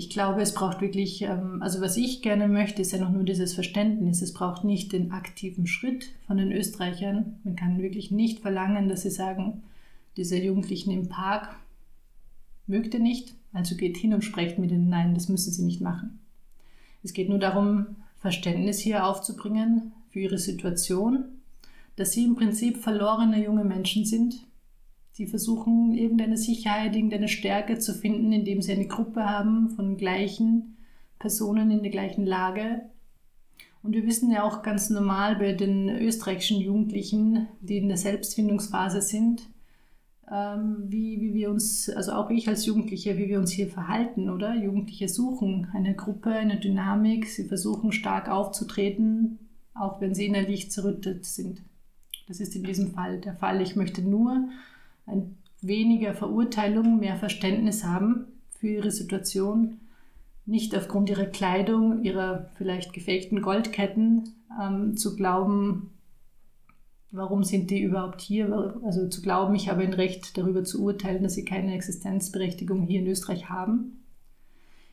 Ich glaube, es braucht wirklich, ähm, also was ich gerne möchte, ist ja noch nur dieses Verständnis. Es braucht nicht den aktiven Schritt von den Österreichern. Man kann wirklich nicht verlangen, dass sie sagen, dieser Jugendlichen im Park mögt er nicht, also geht hin und sprecht mit ihnen, nein, das müssen sie nicht machen. Es geht nur darum, Verständnis hier aufzubringen für ihre Situation, dass sie im Prinzip verlorene junge Menschen sind, die versuchen, irgendeine Sicherheit, irgendeine Stärke zu finden, indem sie eine Gruppe haben von gleichen Personen in der gleichen Lage. Und wir wissen ja auch ganz normal bei den österreichischen Jugendlichen, die in der Selbstfindungsphase sind, ähm, wie, wie wir uns, also auch ich als Jugendliche, wie wir uns hier verhalten, oder? Jugendliche suchen eine Gruppe, eine Dynamik, sie versuchen stark aufzutreten, auch wenn sie innerlich zerrüttet sind. Das ist in diesem Fall der Fall. Ich möchte nur ein weniger Verurteilung, mehr Verständnis haben für ihre Situation, nicht aufgrund ihrer Kleidung, ihrer vielleicht gefakten Goldketten ähm, zu glauben, warum sind die überhaupt hier? Also zu glauben, ich habe ein Recht darüber zu urteilen, dass sie keine Existenzberechtigung hier in Österreich haben.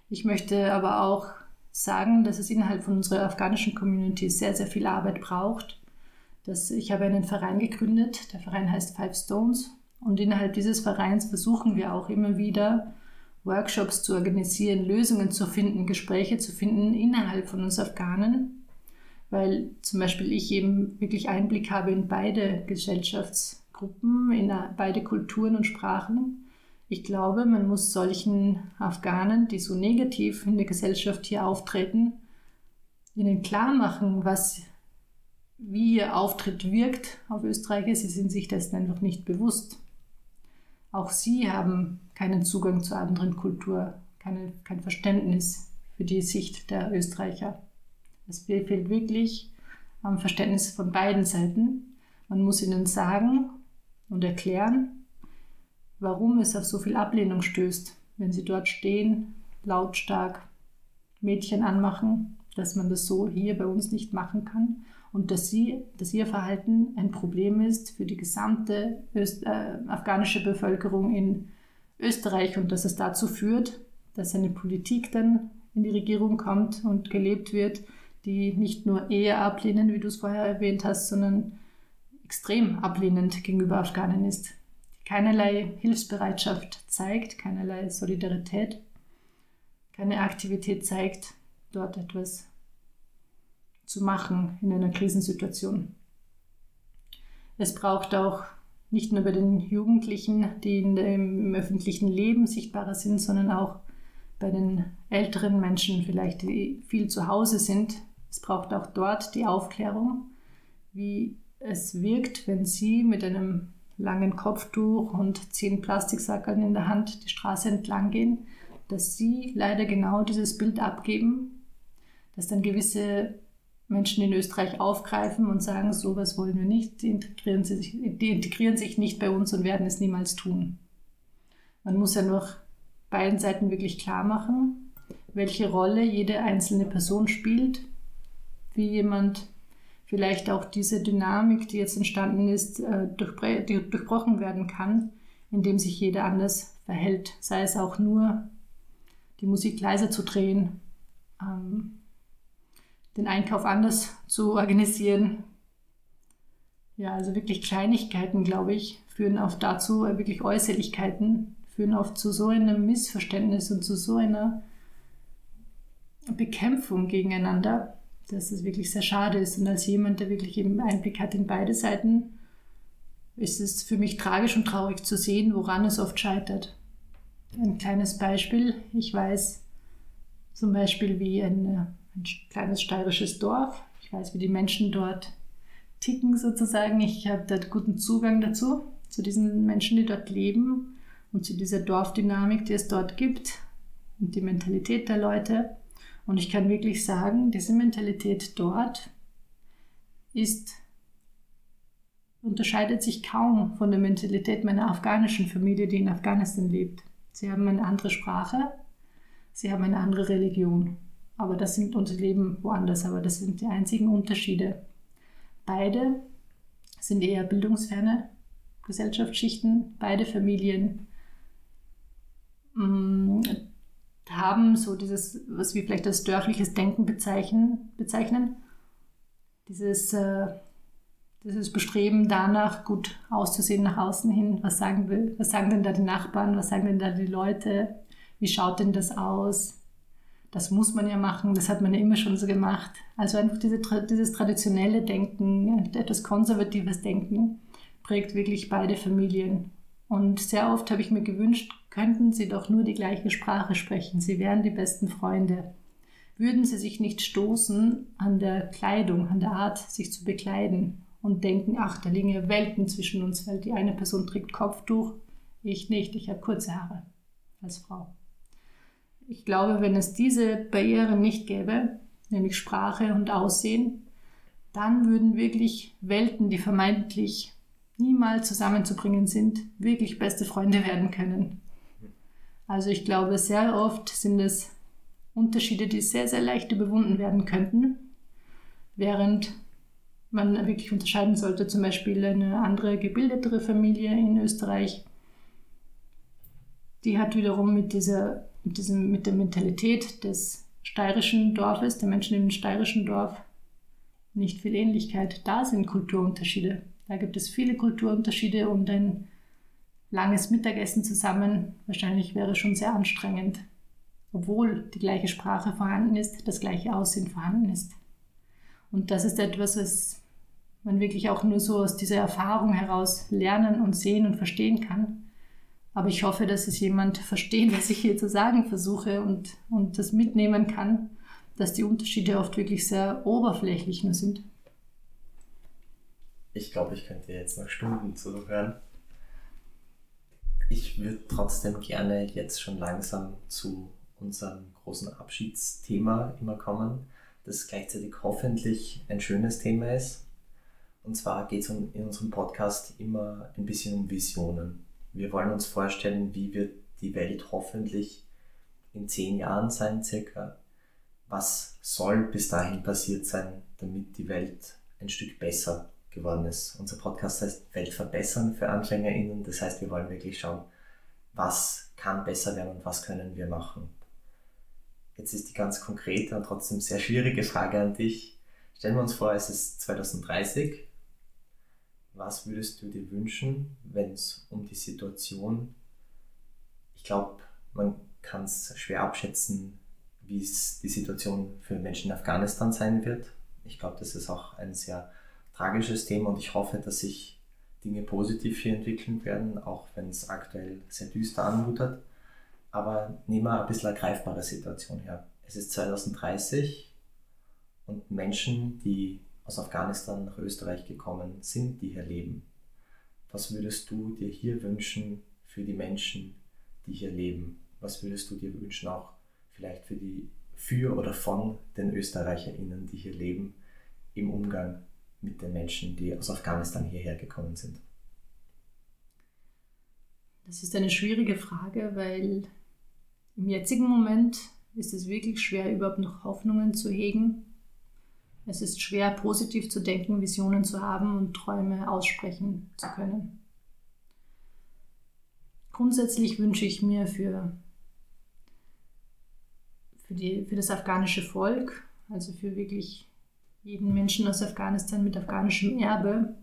Ich möchte aber auch sagen, dass es innerhalb von unserer afghanischen Community sehr, sehr viel Arbeit braucht. Dass ich habe einen Verein gegründet, der Verein heißt Five Stones und innerhalb dieses Vereins versuchen wir auch immer wieder Workshops zu organisieren, Lösungen zu finden, Gespräche zu finden innerhalb von uns Afghanen, weil zum Beispiel ich eben wirklich Einblick habe in beide Gesellschaftsgruppen, in beide Kulturen und Sprachen. Ich glaube, man muss solchen Afghanen, die so negativ in der Gesellschaft hier auftreten, ihnen klar machen, was, wie ihr Auftritt wirkt auf Österreicher. Sie sind sich dessen einfach nicht bewusst. Auch sie haben keinen Zugang zur anderen Kultur, keine, kein Verständnis für die Sicht der Österreicher. Es fehlt wirklich am Verständnis von beiden Seiten. Man muss ihnen sagen und erklären, warum es auf so viel Ablehnung stößt, wenn sie dort stehen, lautstark Mädchen anmachen, dass man das so hier bei uns nicht machen kann und dass, sie, dass ihr Verhalten ein Problem ist für die gesamte Öst, äh, afghanische Bevölkerung in Österreich und dass es dazu führt, dass eine Politik dann in die Regierung kommt und gelebt wird, die nicht nur eher ablehnen, wie du es vorher erwähnt hast, sondern extrem ablehnend gegenüber Afghanen ist, die keinerlei Hilfsbereitschaft zeigt, keinerlei Solidarität, keine Aktivität zeigt, dort etwas zu machen in einer Krisensituation. Es braucht auch nicht nur bei den Jugendlichen, die in dem, im öffentlichen Leben sichtbarer sind, sondern auch bei den älteren Menschen vielleicht, die viel zu Hause sind, es braucht auch dort die Aufklärung, wie es wirkt, wenn sie mit einem langen Kopftuch und zehn Plastiksackeln in der Hand die Straße entlang gehen, dass sie leider genau dieses Bild abgeben, dass dann gewisse Menschen in Österreich aufgreifen und sagen, sowas wollen wir nicht, die integrieren, sich, die integrieren sich nicht bei uns und werden es niemals tun. Man muss ja nur beiden Seiten wirklich klar machen, welche Rolle jede einzelne Person spielt, wie jemand vielleicht auch diese Dynamik, die jetzt entstanden ist, äh, durchbrochen werden kann, indem sich jeder anders verhält. Sei es auch nur, die Musik leiser zu drehen, ähm, den Einkauf anders zu organisieren. Ja, also wirklich Kleinigkeiten, glaube ich, führen oft dazu, äh, wirklich Äußerlichkeiten, führen oft zu so einem Missverständnis und zu so einer Bekämpfung gegeneinander, dass es wirklich sehr schade ist. Und als jemand, der wirklich eben Einblick hat in beide Seiten, ist es für mich tragisch und traurig zu sehen, woran es oft scheitert. Ein kleines Beispiel. Ich weiß zum Beispiel, wie ein, äh, ein kleines steirisches Dorf, ich weiß, wie die Menschen dort ticken sozusagen. Ich habe dort guten Zugang dazu, zu diesen Menschen, die dort leben und zu dieser Dorfdynamik, die es dort gibt und die Mentalität der Leute. Und ich kann wirklich sagen, diese Mentalität dort ist, unterscheidet sich kaum von der Mentalität meiner afghanischen Familie, die in Afghanistan lebt. Sie haben eine andere Sprache, sie haben eine andere Religion. Aber das sind unsere Leben woanders, aber das sind die einzigen Unterschiede. Beide sind eher bildungsferne Gesellschaftsschichten, beide Familien mm, haben, so dieses, was wir vielleicht als dörfliches Denken bezeichnen, bezeichnen. Dieses, äh, dieses Bestreben danach, gut auszusehen nach außen hin. Was sagen, will, was sagen denn da die Nachbarn? Was sagen denn da die Leute? Wie schaut denn das aus? Das muss man ja machen, das hat man ja immer schon so gemacht. Also einfach diese, dieses traditionelle Denken, etwas konservatives Denken prägt wirklich beide Familien. Und sehr oft habe ich mir gewünscht, könnten sie doch nur die gleiche Sprache sprechen. Sie wären die besten Freunde. Würden sie sich nicht stoßen an der Kleidung, an der Art, sich zu bekleiden und denken, ach, da liegen ja Welten zwischen uns, weil die eine Person trägt Kopftuch, ich nicht, ich habe kurze Haare als Frau. Ich glaube, wenn es diese Barriere nicht gäbe, nämlich Sprache und Aussehen, dann würden wirklich Welten, die vermeintlich niemals zusammenzubringen sind, wirklich beste Freunde werden können. Also ich glaube, sehr oft sind es Unterschiede, die sehr, sehr leicht überwunden werden könnten, während man wirklich unterscheiden sollte, zum Beispiel eine andere gebildetere Familie in Österreich, die hat wiederum mit dieser, mit diesem, mit der Mentalität des steirischen Dorfes, der Menschen im steirischen Dorf, nicht viel Ähnlichkeit. Da sind Kulturunterschiede. Da gibt es viele Kulturunterschiede und ein langes Mittagessen zusammen wahrscheinlich wäre schon sehr anstrengend, obwohl die gleiche Sprache vorhanden ist, das gleiche Aussehen vorhanden ist. Und das ist etwas, was man wirklich auch nur so aus dieser Erfahrung heraus lernen und sehen und verstehen kann. Aber ich hoffe, dass es jemand <laughs> versteht, was ich hier zu sagen versuche und, und das mitnehmen kann, dass die Unterschiede oft wirklich sehr oberflächlich nur sind. Ich glaube, ich könnte jetzt noch Stunden zuhören. Ich würde trotzdem gerne jetzt schon langsam zu unserem großen Abschiedsthema immer kommen, das gleichzeitig hoffentlich ein schönes Thema ist. Und zwar geht es in unserem Podcast immer ein bisschen um Visionen. Wir wollen uns vorstellen, wie wird die Welt hoffentlich in zehn Jahren sein, circa. Was soll bis dahin passiert sein, damit die Welt ein Stück besser geworden ist. Unser Podcast heißt Welt verbessern für AnfängerInnen. Das heißt, wir wollen wirklich schauen, was kann besser werden und was können wir machen. Jetzt ist die ganz konkrete und trotzdem sehr schwierige Frage an dich. Stellen wir uns vor, es ist 2030. Was würdest du dir wünschen, wenn es um die Situation, ich glaube, man kann es schwer abschätzen, wie es die Situation für Menschen in Afghanistan sein wird. Ich glaube, das ist auch ein sehr tragisches Thema und ich hoffe, dass sich Dinge positiv hier entwickeln werden, auch wenn es aktuell sehr düster anmutet. Aber nehmen wir ein bisschen eine greifbare Situation her. Es ist 2030 und Menschen, die aus Afghanistan nach Österreich gekommen sind, die hier leben. Was würdest du dir hier wünschen für die Menschen, die hier leben? Was würdest du dir wünschen auch vielleicht für die für oder von den ÖsterreicherInnen, die hier leben, im Umgang mit den Menschen, die aus Afghanistan hierher gekommen sind? Das ist eine schwierige Frage, weil im jetzigen Moment ist es wirklich schwer, überhaupt noch Hoffnungen zu hegen. Es ist schwer, positiv zu denken, Visionen zu haben und Träume aussprechen zu können. Grundsätzlich wünsche ich mir für, für, die, für das afghanische Volk, also für wirklich jeden Menschen aus Afghanistan mit afghanischem Erbe,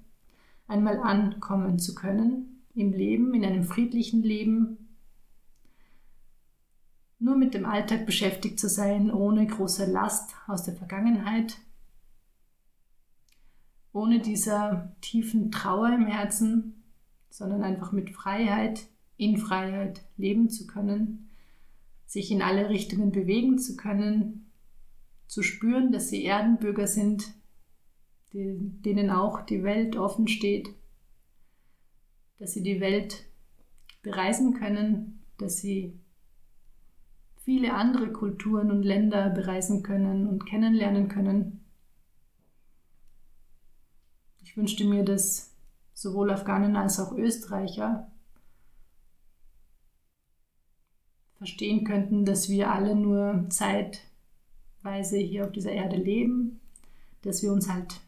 einmal ankommen zu können im Leben, in einem friedlichen Leben, nur mit dem Alltag beschäftigt zu sein, ohne große Last aus der Vergangenheit, ohne dieser tiefen Trauer im Herzen, sondern einfach mit Freiheit, in Freiheit leben zu können, sich in alle Richtungen bewegen zu können, zu spüren, dass sie Erdenbürger sind, denen auch die Welt offen steht, dass sie die Welt bereisen können, dass sie viele andere Kulturen und Länder bereisen können und kennenlernen können. Ich wünschte mir, dass sowohl Afghanen als auch Österreicher verstehen könnten, dass wir alle nur zeitweise hier auf dieser Erde leben, dass wir uns halt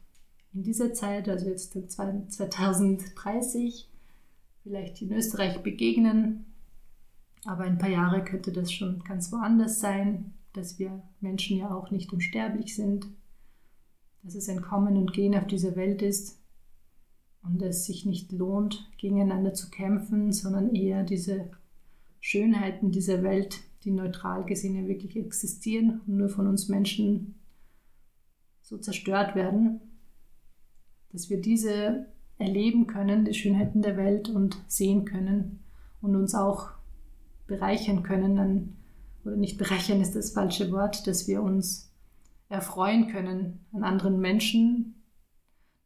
in dieser Zeit, also jetzt 2030, vielleicht in Österreich begegnen. Aber ein paar Jahre könnte das schon ganz woanders sein, dass wir Menschen ja auch nicht unsterblich sind, dass es ein Kommen und Gehen auf dieser Welt ist und es sich nicht lohnt, gegeneinander zu kämpfen, sondern eher diese Schönheiten dieser Welt, die neutral gesehen ja wirklich existieren und nur von uns Menschen so zerstört werden, dass wir diese erleben können, die Schönheiten der Welt und sehen können und uns auch bereichern können, an, oder nicht bereichern ist das falsche Wort, dass wir uns erfreuen können an anderen Menschen,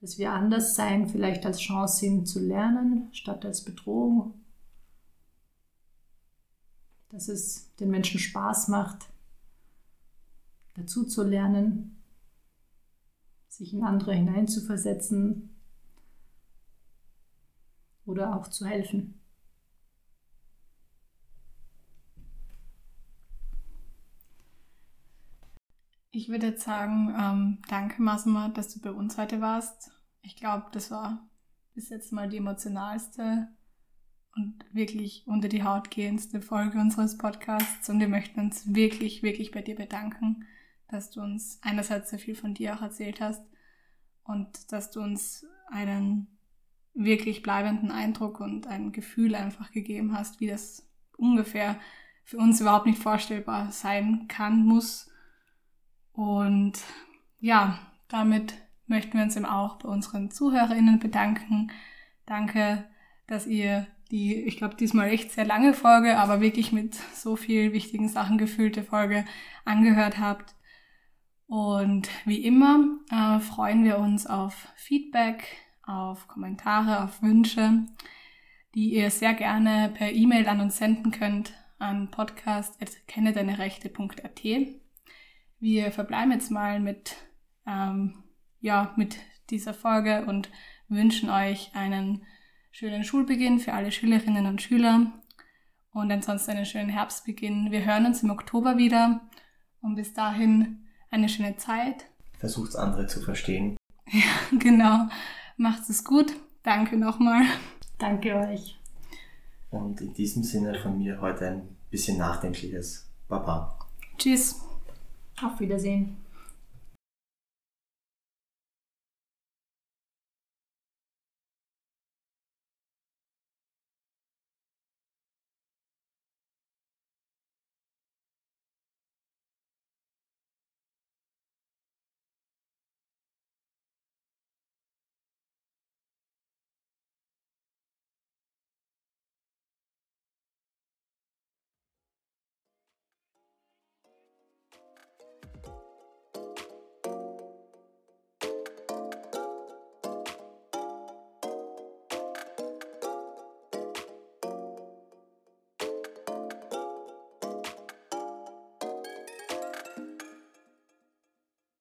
dass wir anders sein vielleicht als Chance sehen zu lernen, statt als Bedrohung, dass es den Menschen Spaß macht, dazu zu lernen, sich in andere hineinzuversetzen oder auch zu helfen. Ich würde jetzt sagen, ähm, danke Masma, dass du bei uns heute warst. Ich glaube, das war bis jetzt mal die emotionalste und wirklich unter die Haut gehendste Folge unseres Podcasts. Und wir möchten uns wirklich, wirklich bei dir bedanken, dass du uns einerseits so viel von dir auch erzählt hast und dass du uns einen wirklich bleibenden Eindruck und ein Gefühl einfach gegeben hast, wie das ungefähr für uns überhaupt nicht vorstellbar sein kann, muss und ja, damit möchten wir uns eben auch bei unseren ZuhörerInnen bedanken. Danke, dass ihr die, ich glaube, diesmal echt sehr lange Folge, aber wirklich mit so viel wichtigen Sachen gefüllte Folge angehört habt. Und wie immer äh, freuen wir uns auf Feedback, auf Kommentare, auf Wünsche, die ihr sehr gerne per E-Mail an uns senden könnt an podcast.kennedeinerechte.at. Wir verbleiben jetzt mal mit, ähm, ja, mit dieser Folge und wünschen euch einen schönen Schulbeginn für alle Schülerinnen und Schüler und ansonsten einen schönen Herbstbeginn. Wir hören uns im Oktober wieder und bis dahin eine schöne Zeit. Versucht andere zu verstehen. <laughs> Ja, genau. Macht es gut. Danke nochmal. Danke euch. Und in diesem Sinne von mir heute ein bisschen nachdenkliches Baba. Tschüss. Auf Wiedersehen.